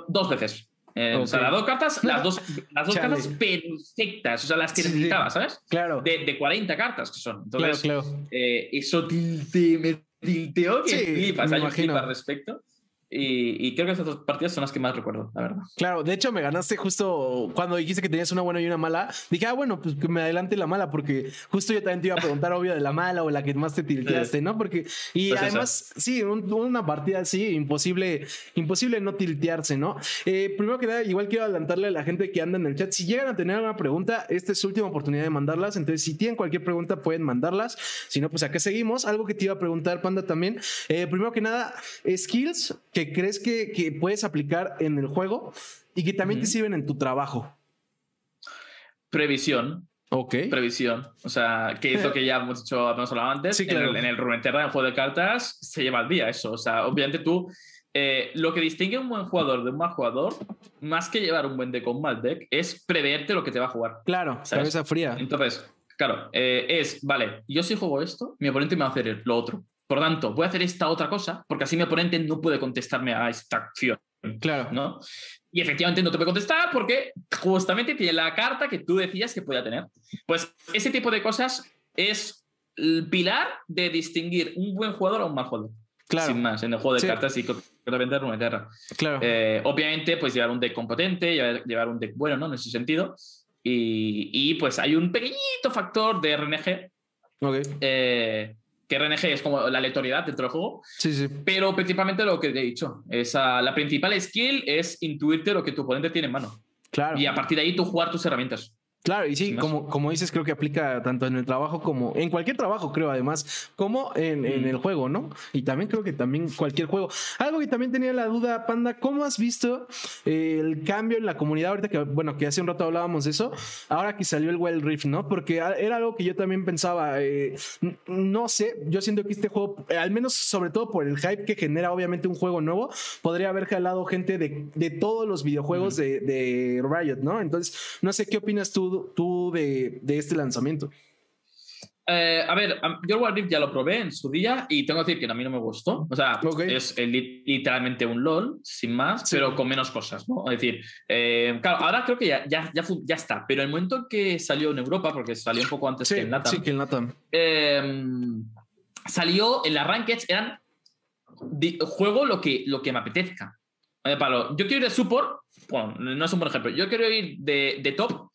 dos veces. Eh, o sea, las dos cartas, las dos, las dos cartas perfectas, o sea, las que necesitaba, ¿sabes? Claro. De, de, 40 cartas que son. Entonces, claro, claro. Eh, eso te, me tilteó que sí, flipas. Hay un al respecto. Y, creo que esas dos partidas son las que más recuerdo, la verdad. Claro, de hecho me ganaste justo cuando dijiste que tenías una buena y una mala. Dije, ah, bueno, pues que me adelante la mala, porque justo yo también te iba a preguntar, obvio, de la mala o la que más te tilteaste, ¿no? Porque, y pues además, sí, una partida así, imposible, imposible no tiltearse, ¿no? Eh, primero que nada, igual quiero adelantarle a la gente que anda en el chat, si llegan a tener alguna pregunta, esta es su última oportunidad de mandarlas. Entonces, si tienen cualquier pregunta, pueden mandarlas. Si no, pues acá seguimos. Algo que te iba a preguntar, Panda, también. Eh, primero que nada, skills que crees que, que puedes aplicar en el juego y que también te sirven en tu trabajo? Previsión. Ok. Previsión. O sea, que es lo que ya hemos dicho, hemos hablado antes. En el, en el Runeterra, el juego de cartas, se lleva al día eso. O sea, obviamente tú. Eh, lo que distingue a un buen jugador de un mal jugador, más que llevar un buen deck o un mal deck, es preveerte lo que te va a jugar. Claro, cabeza fría. Entonces, claro, eh, es, vale, yo si juego esto, mi oponente me va a hacer lo otro. Por tanto, voy a hacer esta otra cosa, porque así mi oponente no puede contestarme a esta acción. Claro. ¿no? Y efectivamente no te puede contestar porque justamente tiene la carta que tú decías que podía tener. Pues ese tipo de cosas es el pilar de distinguir un buen jugador a un mal jugador. Claro. Sin más, en el juego de cartas y una tierra. Claro. Eh, obviamente, pues llevar un deck competente, llevar, un deck bueno, ¿no? En ese sentido. Y, y pues hay un pequeñito factor de RNG. Okay. Eh, que RNG es como la aleatoriedad dentro del juego. Sí, sí. Pero principalmente lo que te he dicho, esa, la principal skill es intuirte lo que tu oponente tiene en mano. Claro. Y a partir de ahí tú jugar tus herramientas. Claro, y sí, como, como dices, creo que aplica tanto en el trabajo como en cualquier trabajo, creo, además, como en, en, el juego, ¿no? Y también creo que también cualquier juego. Algo que también tenía la duda, Panda, ¿cómo has visto eh, el cambio en la comunidad ahorita que, bueno, que hace un rato hablábamos de eso, ahora que salió el Wild Rift, ¿no? Porque era algo que yo también pensaba, eh, no sé, yo siento que este juego, eh, al menos sobre todo por el hype que genera obviamente un juego nuevo, podría haber jalado gente de, de todos los videojuegos de, de Riot, ¿no? Entonces, no sé qué opinas tú tú de, de este lanzamiento? Eh, a ver, yo el Wild Rift ya lo probé en su día y tengo que decir que a mí no me gustó. O sea, es literalmente un LOL, sin más, pero con menos cosas, ¿no? Es decir, eh, claro, ahora creo que ya, ya, ya, está, pero el momento que salió en Europa, porque salió un poco antes que en LATAM. Sí, que en LATAM. Em, salió en las Rankeds, eran juego lo que, lo que me apetezca. yo quiero ir de support, bueno, no es un buen ejemplo, yo quiero ir de, de top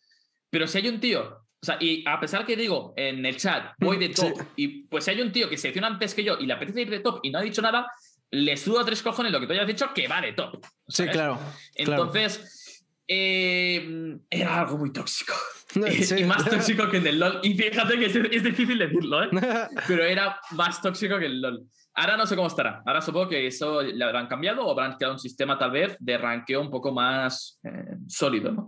pero si hay un tío, o sea, y a pesar que digo en el chat, voy de top, y pues si hay un tío que selecciona antes que yo y le apetece ir de top y no ha dicho nada, le sudo tres cojones lo que tú hayas dicho que va de top. Sí, claro. Entonces, eh, era algo muy tóxico. y más tóxico que en el LOL. Y fíjate que es, difícil decirlo, ¿eh? Pero era más tóxico que el LOL. Ahora no sé cómo estará. Ahora supongo que eso le habrán cambiado o habrán creado un sistema tal vez de ranqueo un poco más eh, sólido, ¿no?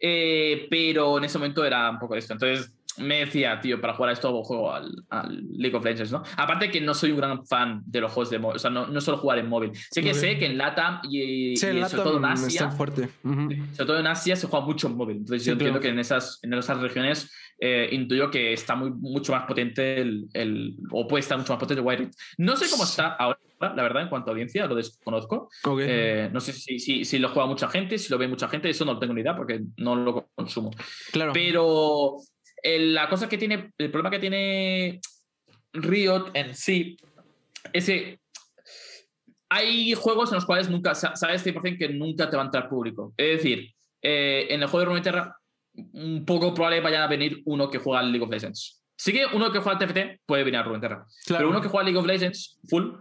Eh, pero en ese momento era un poco esto. Entonces me decía, tío, para jugar a esto juego al, League of Legends, ¿no? Aparte que no soy un gran fan de los juegos de móvil, o sea, no, no suelo jugar en móvil. Sé que sé que en LATAM y, sobre todo en Asia, fuerte. sobre todo en Asia se juega mucho en móvil. Entonces yo entiendo que en esas, en esas regiones eh, intuyo que está muy, mucho más potente el, el, o puede estar mucho más potente el Wild No sé cómo está ahora la verdad, en cuanto a audiencia, lo desconozco. Eh, no sé si, si, si, lo juega mucha gente, si lo ve mucha gente, eso no lo tengo ni idea porque no lo consumo. Claro. Pero la cosa que tiene, el problema que tiene Riot en sí es que hay juegos en los cuales nunca, sabes 100% que nunca te va a entrar público. Es decir, eh, en el juego de Runeterra, un poco probable vaya a venir uno que juega League of Legends. Sí que uno que juega al TFT puede venir a Runeterra. Pero uno que juega League of Legends full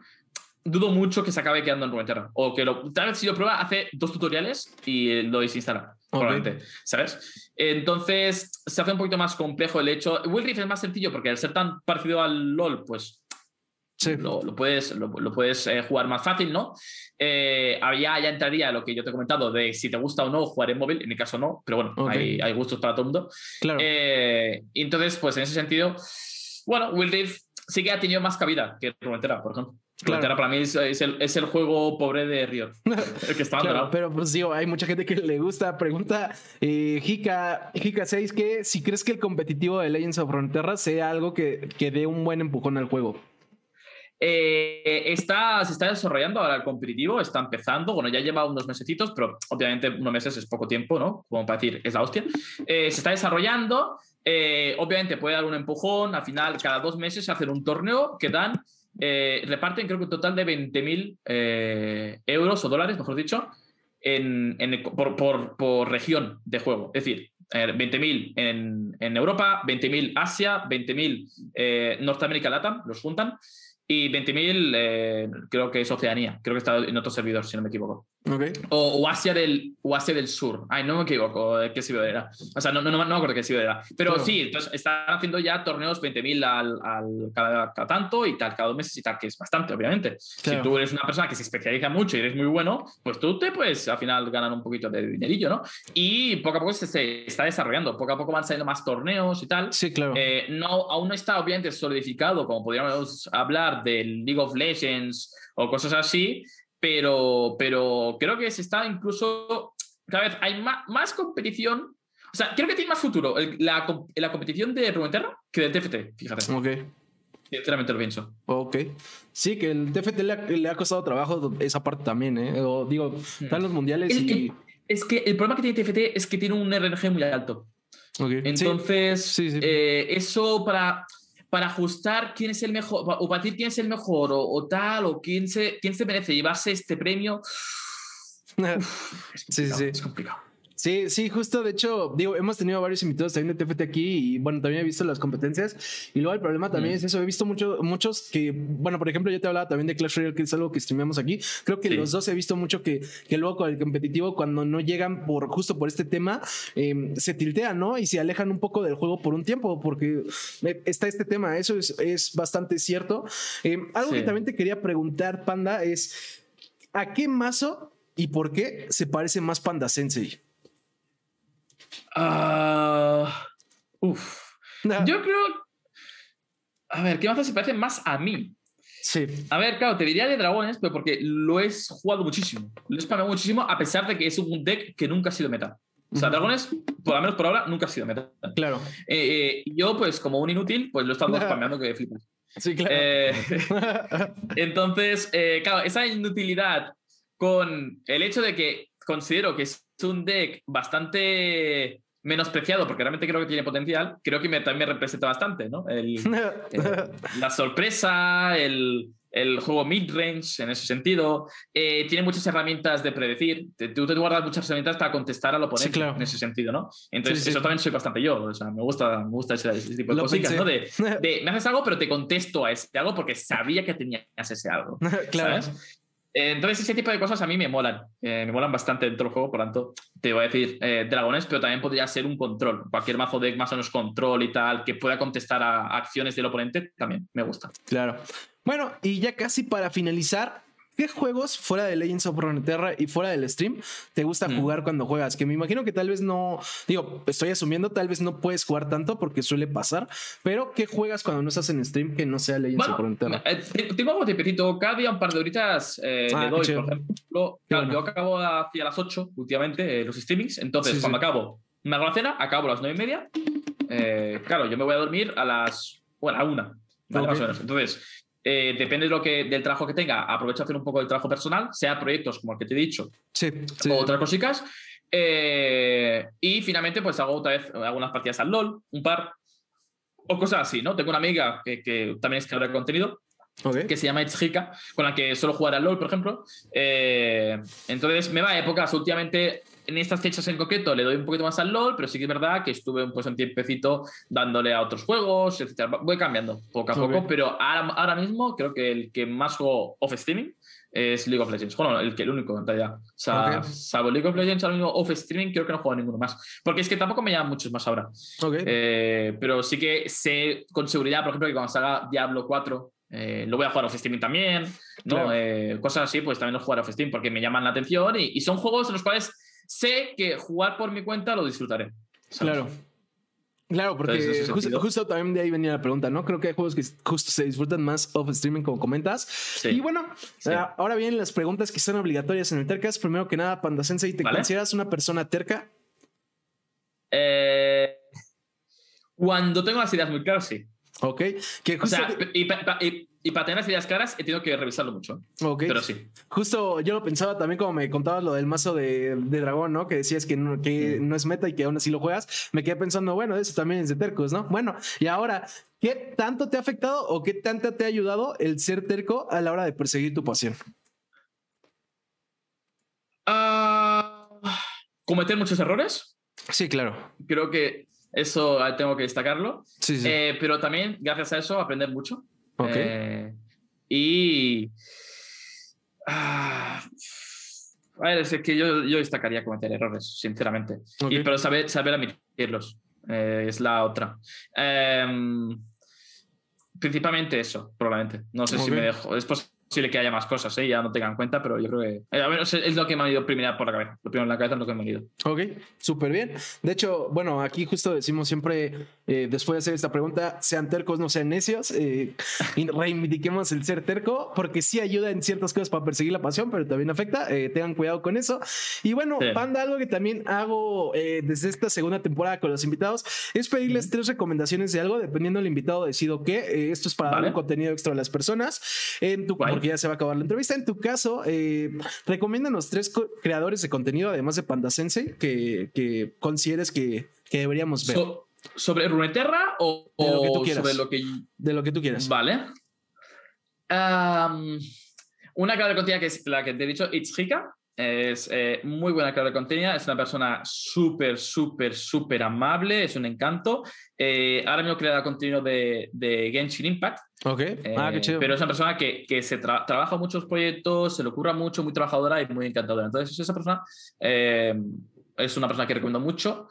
dudo mucho que se acabe quedando en Runeterra. O que lo, tal vez si lo prueba, hace dos tutoriales y lo desinstala. Probablemente, ¿sabes? Entonces se hace un poquito más complejo el hecho. Will Rift es más sencillo porque al ser tan parecido al LOL, pues lo, puedes, lo, puedes eh, jugar más fácil, ¿no? Eh, ya, ya entraría lo que yo te he comentado de si te gusta o no jugar en móvil, en mi caso no, pero bueno, hay, hay, gustos para todo el mundo. Claro. Eh, entonces, pues en ese sentido, bueno, Will sí que ha tenido más cabida que Runeterra, por ejemplo. Claro. para mí es, el, es, el, juego pobre de Riot. El que está claro, Pero pues digo, hay mucha gente que le gusta. Pregunta eh, Hika, 6 que si crees que el competitivo de Legends of Runeterra sea algo que, que dé un buen empujón al juego. Eh, está, se está desarrollando ahora el competitivo, está empezando, bueno, ya lleva unos mesecitos, pero obviamente unos meses es poco tiempo, ¿no? Como para decir, es la hostia. Eh, se está desarrollando, eh, obviamente puede dar un empujón, al final cada dos meses se hace un torneo que dan reparten creo que un total de 20.000 euros o dólares, mejor dicho, en, por, región de juego. Es decir, 20.000 en, en, Europa, 20.000 Asia, 20.000 eh, Norteamérica Latam, los juntan, y 20.000 eh, creo que es Oceanía, creo que está en otro servidor, si no me equivoco. O, Asia del, o Asia del Sur. Ay, no me equivoco de qué ciudad era. O sea, no, no, no me acuerdo qué ciudad era. Pero sí, entonces están haciendo ya torneos 20.000 al, al cada, tanto y tal, cada dos meses y tal, que es bastante, obviamente. Si tú eres una persona que se especializa mucho y eres muy bueno, pues tú te puedes al final ganar un poquito de dinerillo, ¿no? Y poco a poco se, está desarrollando. Poco a poco van saliendo más torneos y tal. Sí, claro. Eh, no, aún no está obviamente solidificado, como podríamos hablar del League of Legends o cosas así, pero, pero creo que se está incluso, cada vez hay más, más competición. O sea, creo que tiene más futuro la, la, competición de Runeterra que del TFT, fíjate. Ok. Sinceramente lo pienso. Ok. Sí, que el TFT le ha, costado trabajo esa parte también, ¿eh? O, digo, están los mundiales y... es que el problema que tiene TFT es que tiene un RNG muy alto. Okay. Entonces, eh, eso para para ajustar quién es el mejor, o para decir quién es el mejor, o, tal, o quién se, quién se merece llevarse este premio. sí, sí. Es complicado. Sí, sí, justo, de hecho, digo, hemos tenido varios invitados también de TFT aquí y bueno, también he visto las competencias y luego el problema también mm. es eso, he visto mucho, muchos que, bueno, por ejemplo, yo te hablaba también de Clash Royale, que es algo que streameamos aquí, creo que los dos he visto mucho que, que luego con el competitivo, cuando no llegan por justo por este tema, em, se tiltean, ¿no? Y se alejan un poco del juego por un tiempo, porque eh, está este tema, eso es, es bastante cierto. Em, algo que también te quería preguntar, Panda, es, ¿a qué mazo y por qué se parece más Panda Sensei? Uh, uf. Yo creo. A ver, ¿qué mazo se parece más a mí? Sí. A ver, claro, te diría de dragones, pero porque lo he jugado muchísimo. Lo he spameado muchísimo, a pesar de que es un deck que nunca ha sido meta. O sea, dragones, por lo menos por ahora, nunca ha sido meta. Claro. Eh, eh, yo, pues, como un inútil, pues lo he estado spameando que flipas. Sí, claro. Eh, entonces, claro, esa inutilidad con el hecho de que considero que es un deck bastante menospreciado, porque realmente creo que tiene potencial, creo que también me representa bastante, ¿no? El, la sorpresa, el, el juego mid-range en ese sentido. Eh, tiene muchas herramientas de predecir. Tú te guardas muchas herramientas para contestar al oponente en ese sentido, ¿no? Entonces, eso también soy bastante yo. O sea, me gusta, me gusta ese, tipo de cositas, ¿no? De, me haces algo, pero te contesto a ese algo porque sabía que tenías ese algo. claro. Eh, entonces, ese tipo de cosas a mí me molan. Eh, me molan bastante dentro del juego, por tanto, te voy a decir eh, dragones, pero también podría ser un control. Cualquier mazo deck más o menos control y tal, que pueda contestar a acciones del oponente, también me gusta. Claro. Bueno, y ya casi para finalizar, ¿Qué juegos fuera de Legends of Runeterra y fuera del stream te gusta mm. jugar cuando juegas? Que me imagino que tal vez no, digo, estoy asumiendo, tal vez no puedes jugar tanto porque suele pasar, pero ¿qué juegas cuando no estás en stream que no sea Legends of Runeterra? Eh, tengo algo tiempecito, cada día un par de horitas eh, ah, le doy, por ejemplo. Yo acabo hacia las 8 últimamente eh, los streamings, entonces cuando acabo, me hago la cena, acabo a las 9 y media. claro, yo me voy a dormir a las, bueno, a una. ¿vale? Más o menos. Entonces, eh, depende de lo que, del trabajo que tenga, aprovecho a hacer un poco del trabajo personal, sea proyectos como el que te he dicho, sí, o otras cositas. Eh, y finalmente, pues hago otra vez algunas partidas al LOL, un par, o cosas así, ¿no? Tengo una amiga que, que también es creadora de contenido, que se llama Itzhika, con la que suelo jugar al LOL, por ejemplo. Eh, entonces me va a épocas. Últimamente, en estas fechas en concreto, le doy un poquito más al LOL, pero sí que es verdad que estuve pues, un tiempecito dándole a otros juegos, etc. Voy cambiando poco a poco, pero ahora, ahora, mismo creo que el que más juego off streaming es League of Legends. Bueno, el que el único en realidad. O sea, salvo League of Legends, ahora mismo off streaming, creo que no juego a ninguno más. Porque es que tampoco me llaman muchos más ahora. Eh, pero sí que sé con seguridad, por ejemplo, que cuando salga Diablo 4 eh, lo voy a jugar off Steam también, ¿no? Eh, cosas así, pues también lo jugaré off Steam porque me llaman la atención y, son juegos en los cuales sé que jugar por mi cuenta lo disfrutaré. Claro. Claro, porque justo, también de ahí venía la pregunta, ¿no? Creo que hay juegos que justo se disfrutan más off streaming, como comentas. Y bueno, eh, ahora vienen las preguntas que son obligatorias en el Tercas. Primero que nada, Panda Sensei, ¿te consideras una persona terca? cuando tengo las ideas muy claras, sí. Ok. Que y, y para tener las ideas claras he tenido que revisarlo mucho. Ok. Pero sí. Justo yo lo pensaba también como me contabas lo del mazo de, dragón, ¿no? Que decías que, no, que no es meta y que aún así lo juegas. Me quedé pensando, bueno, eso también es de tercos, ¿no? Bueno, y ahora, ¿qué tanto te ha afectado o qué tanto te ha ayudado el ser terco a la hora de perseguir tu pasión? Ah, cometer muchos errores. Sí, claro. Creo que eso tengo que destacarlo. Sí, sí. Eh, pero también, gracias a eso, aprender mucho. Eh, y. Ah, a ver, es que yo, yo destacaría cometer errores, sinceramente. Y, pero saber, saber admitirlos eh, es la otra. Em, principalmente eso, probablemente. No sé si me dejo. Es posible que haya más cosas, ¿eh? ya no tengan en cuenta, pero yo creo que eh, a menos es lo que me ha ido primero por la cabeza. Lo primero en la cabeza es lo que me ha ido. Ok, súper bien. De hecho, bueno, aquí justo decimos siempre, eh, después de hacer esta pregunta, sean tercos, no sean necios, eh, y reivindiquemos el ser terco, porque sí ayuda en ciertas cosas para perseguir la pasión, pero también afecta. tengan cuidado con eso. Y bueno, Panda, algo que también hago desde esta segunda temporada con los invitados es pedirles tres recomendaciones de algo, dependiendo del invitado decido que esto es para dar un contenido extra a las personas. En tu porque ya se va a acabar la entrevista. En tu caso, eh, recomiéndanos tres creadores de contenido, además de Panda Sensei, que, que consideres que, que deberíamos ver. ¿Sobre Runeterra o, de lo que tú quieras. sobre lo que... De lo que tú quieras. Vale. una creadora de contenido que es la que te he dicho, Itzhika. Es eh, muy buena creadora de contenido, es una persona súper, súper, súper amable, es un encanto. Eh, ahora mismo crea contenido de, de Genshin Impact. Ok, ah, qué eh, chido. Pero es una persona que, que se trabaja muchos proyectos, se le ocurra mucho, muy trabajadora y muy encantadora. Entonces, esa persona es una persona que recomiendo mucho.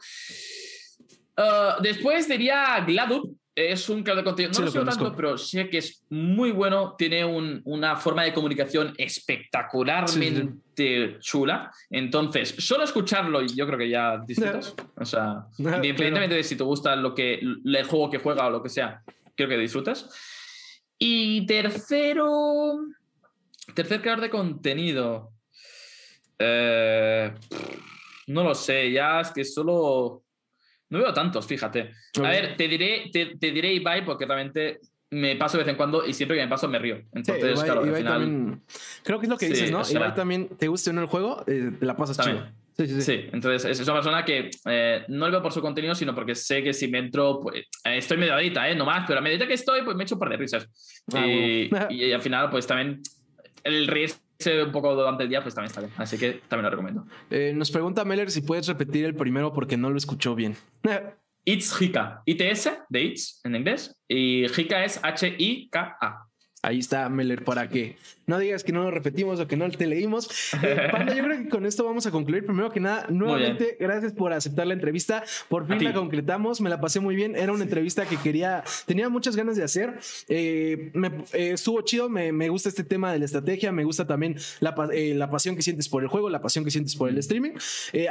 Ah, después diría Gladup, es un creador de contenido, no lo, sé tanto, pero sé que es muy bueno, tiene una forma de comunicación espectacularmente chula. Entonces, solo escucharlo, yo creo que ya disfrutas. O sea, independientemente de si te gusta lo que, el juego que juega o lo que sea, creo que disfrutas. Y tercero, tercer creador de contenido. Eh, no lo sé, ya es que solo no veo tantos, fíjate. A ver, te diré, te, diré Ibai porque realmente me paso de vez en cuando y siempre que me paso me río. Entonces, claro, al final... creo que es lo que dices, ¿no? Ibai también te guste o no el juego, eh, te la pasas chido. Sí, sí, sí. entonces es una persona que eh, no lo veo por su contenido, sino porque sé que si me entro, pues eh, estoy medio adita, ¿eh? No más, pero a medida que estoy, pues me echo un par de risas. Ah, y, y, al final, pues también el riesgo un poco durante el día, pues también está bien. Así que también lo recomiendo. Eh, nos pregunta Meller si puedes repetir el primero porque no lo escuchó bien. It's Hika. ITS de It's en inglés. Y Hika es H-I-K-A. Ahí está Meller para que no digas que no lo repetimos o que no te leímos. Eh, Panda, yo creo que con esto vamos a concluir. Primero que nada, nuevamente, gracias por aceptar la entrevista. Por fin la concretamos, me la pasé muy bien. Era una entrevista que quería, tenía muchas ganas de hacer. Eh, me, eh, estuvo chido, me, me, gusta este tema de la estrategia, me gusta también la, la, pasión que sientes por el juego, la pasión que sientes por el streaming.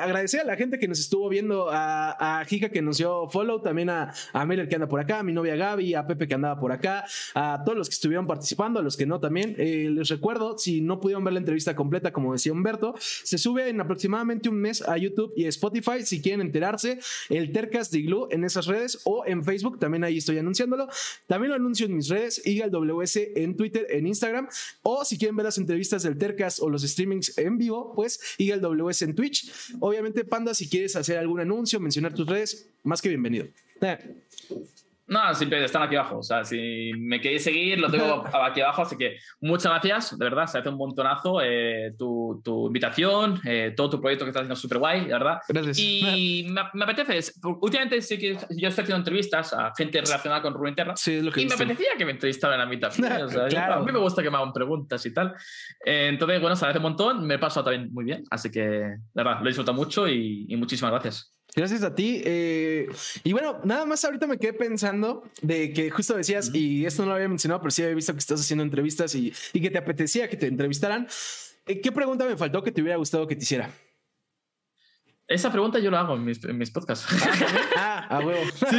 agradecer a la gente que nos estuvo viendo, a, a Jika que nos dio follow, también a, a Meller que anda por acá, a mi novia Gaby, a Pepe que andaba por acá, a todos los que estuvieron participando, a los que no también. les recuerdo, si no pudieron ver la entrevista completa, como decía Humberto, se sube en aproximadamente un mes a YouTube y Spotify si quieren enterarse. El Tercas de Glue en esas redes o en Facebook, también ahí estoy anunciándolo. También lo anuncio en mis redes, WS en Twitter, en Instagram. O si quieren ver las entrevistas del Tercas o los streamings en vivo, pues WS en Twitch. Obviamente, Panda, si quieres hacer algún anuncio, mencionar tus redes, más que bienvenido. No, siempre están aquí abajo. O sea, si me queréis seguir, lo tengo aquí abajo. Así que muchas gracias, de verdad. Se hace un montonazo eh, tu, tu, invitación, eh, todo tu proyecto que estás haciendo súper guay, de verdad. Gracias. Y me, me, apetece. Últimamente sí que yo estoy haciendo entrevistas a gente relacionada con Rubén Terra. Sí, es lo que Y me apetecía que me entrevistaran a mí también. O sea, claro. A mí me gusta que me hagan preguntas y tal. Eh, entonces, bueno, se agradece un montón. Me he pasado también muy bien. Así que, de verdad, lo he disfrutado mucho y, y muchísimas gracias. Gracias a ti. Eh, y bueno, nada más ahorita me quedé pensando de que justo decías, y esto no lo había mencionado, pero sí había visto que estás haciendo entrevistas y, y que te apetecía que te entrevistaran. Eh, ¿Qué pregunta me faltó que te hubiera gustado que te hiciera? Esa pregunta yo la hago en mis, en mis podcasts. Ah, a huevo. Sí,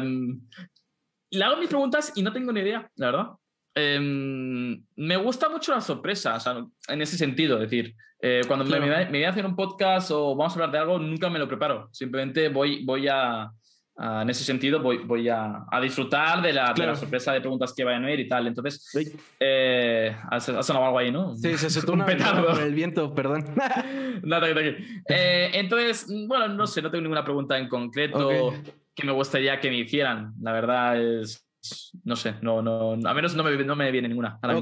um, le hago mis preguntas y no tengo ni idea, la verdad. Um, me gusta mucho la sorpresa, o sea, en ese sentido, es decir, eh, cuando me, me, voy a hacer un podcast o vamos a hablar de algo, nunca me lo preparo. Simplemente voy, voy a, Ah, en ese sentido voy, voy a, a disfrutar de la, de la, sorpresa de preguntas que vayan a ver y tal. Entonces, eh, ha sonado algo ahí, ¿no? Sí, se soltó un petardo. Por el viento, perdón. Nada, eh, entonces, bueno, no sé, no tengo ninguna pregunta en concreto que me gustaría que me hicieran. La verdad es no sé, no, no, a menos no me, no me viene ninguna a la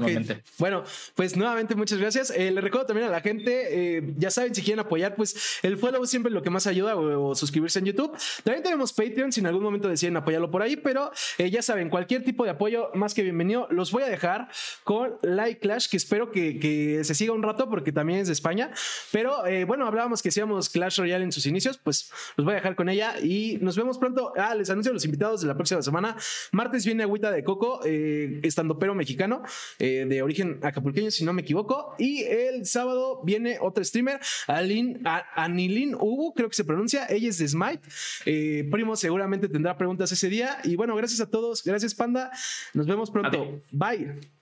Bueno, pues nuevamente muchas gracias. Eh, le recuerdo también a la gente, eh, ya saben, si quieren apoyar, pues el follow siempre lo que más ayuda o, suscribirse en YouTube. También tenemos Patreon, si en algún momento deciden apoyarlo por ahí, pero eh, ya saben, cualquier tipo de apoyo más que bienvenido. Los voy a dejar con Like Clash, que espero que, que se siga un rato porque también es de España. Pero bueno, hablábamos que hacíamos Clash Royale en sus inicios, pues los voy a dejar con ella y nos vemos pronto. Ah, les anuncio los invitados de la próxima semana. Martes viene Agüita de Coco, eh, estando pero mexicano, eh, de origen acapulqueño, si no me equivoco. Y el sábado viene otro streamer, Alin, Anilin Ubu, creo que se pronuncia. Ella es de Smite. Eh, Primo seguramente tendrá preguntas ese día. Y bueno, gracias a todos. Gracias, Panda. Nos vemos pronto. Bye.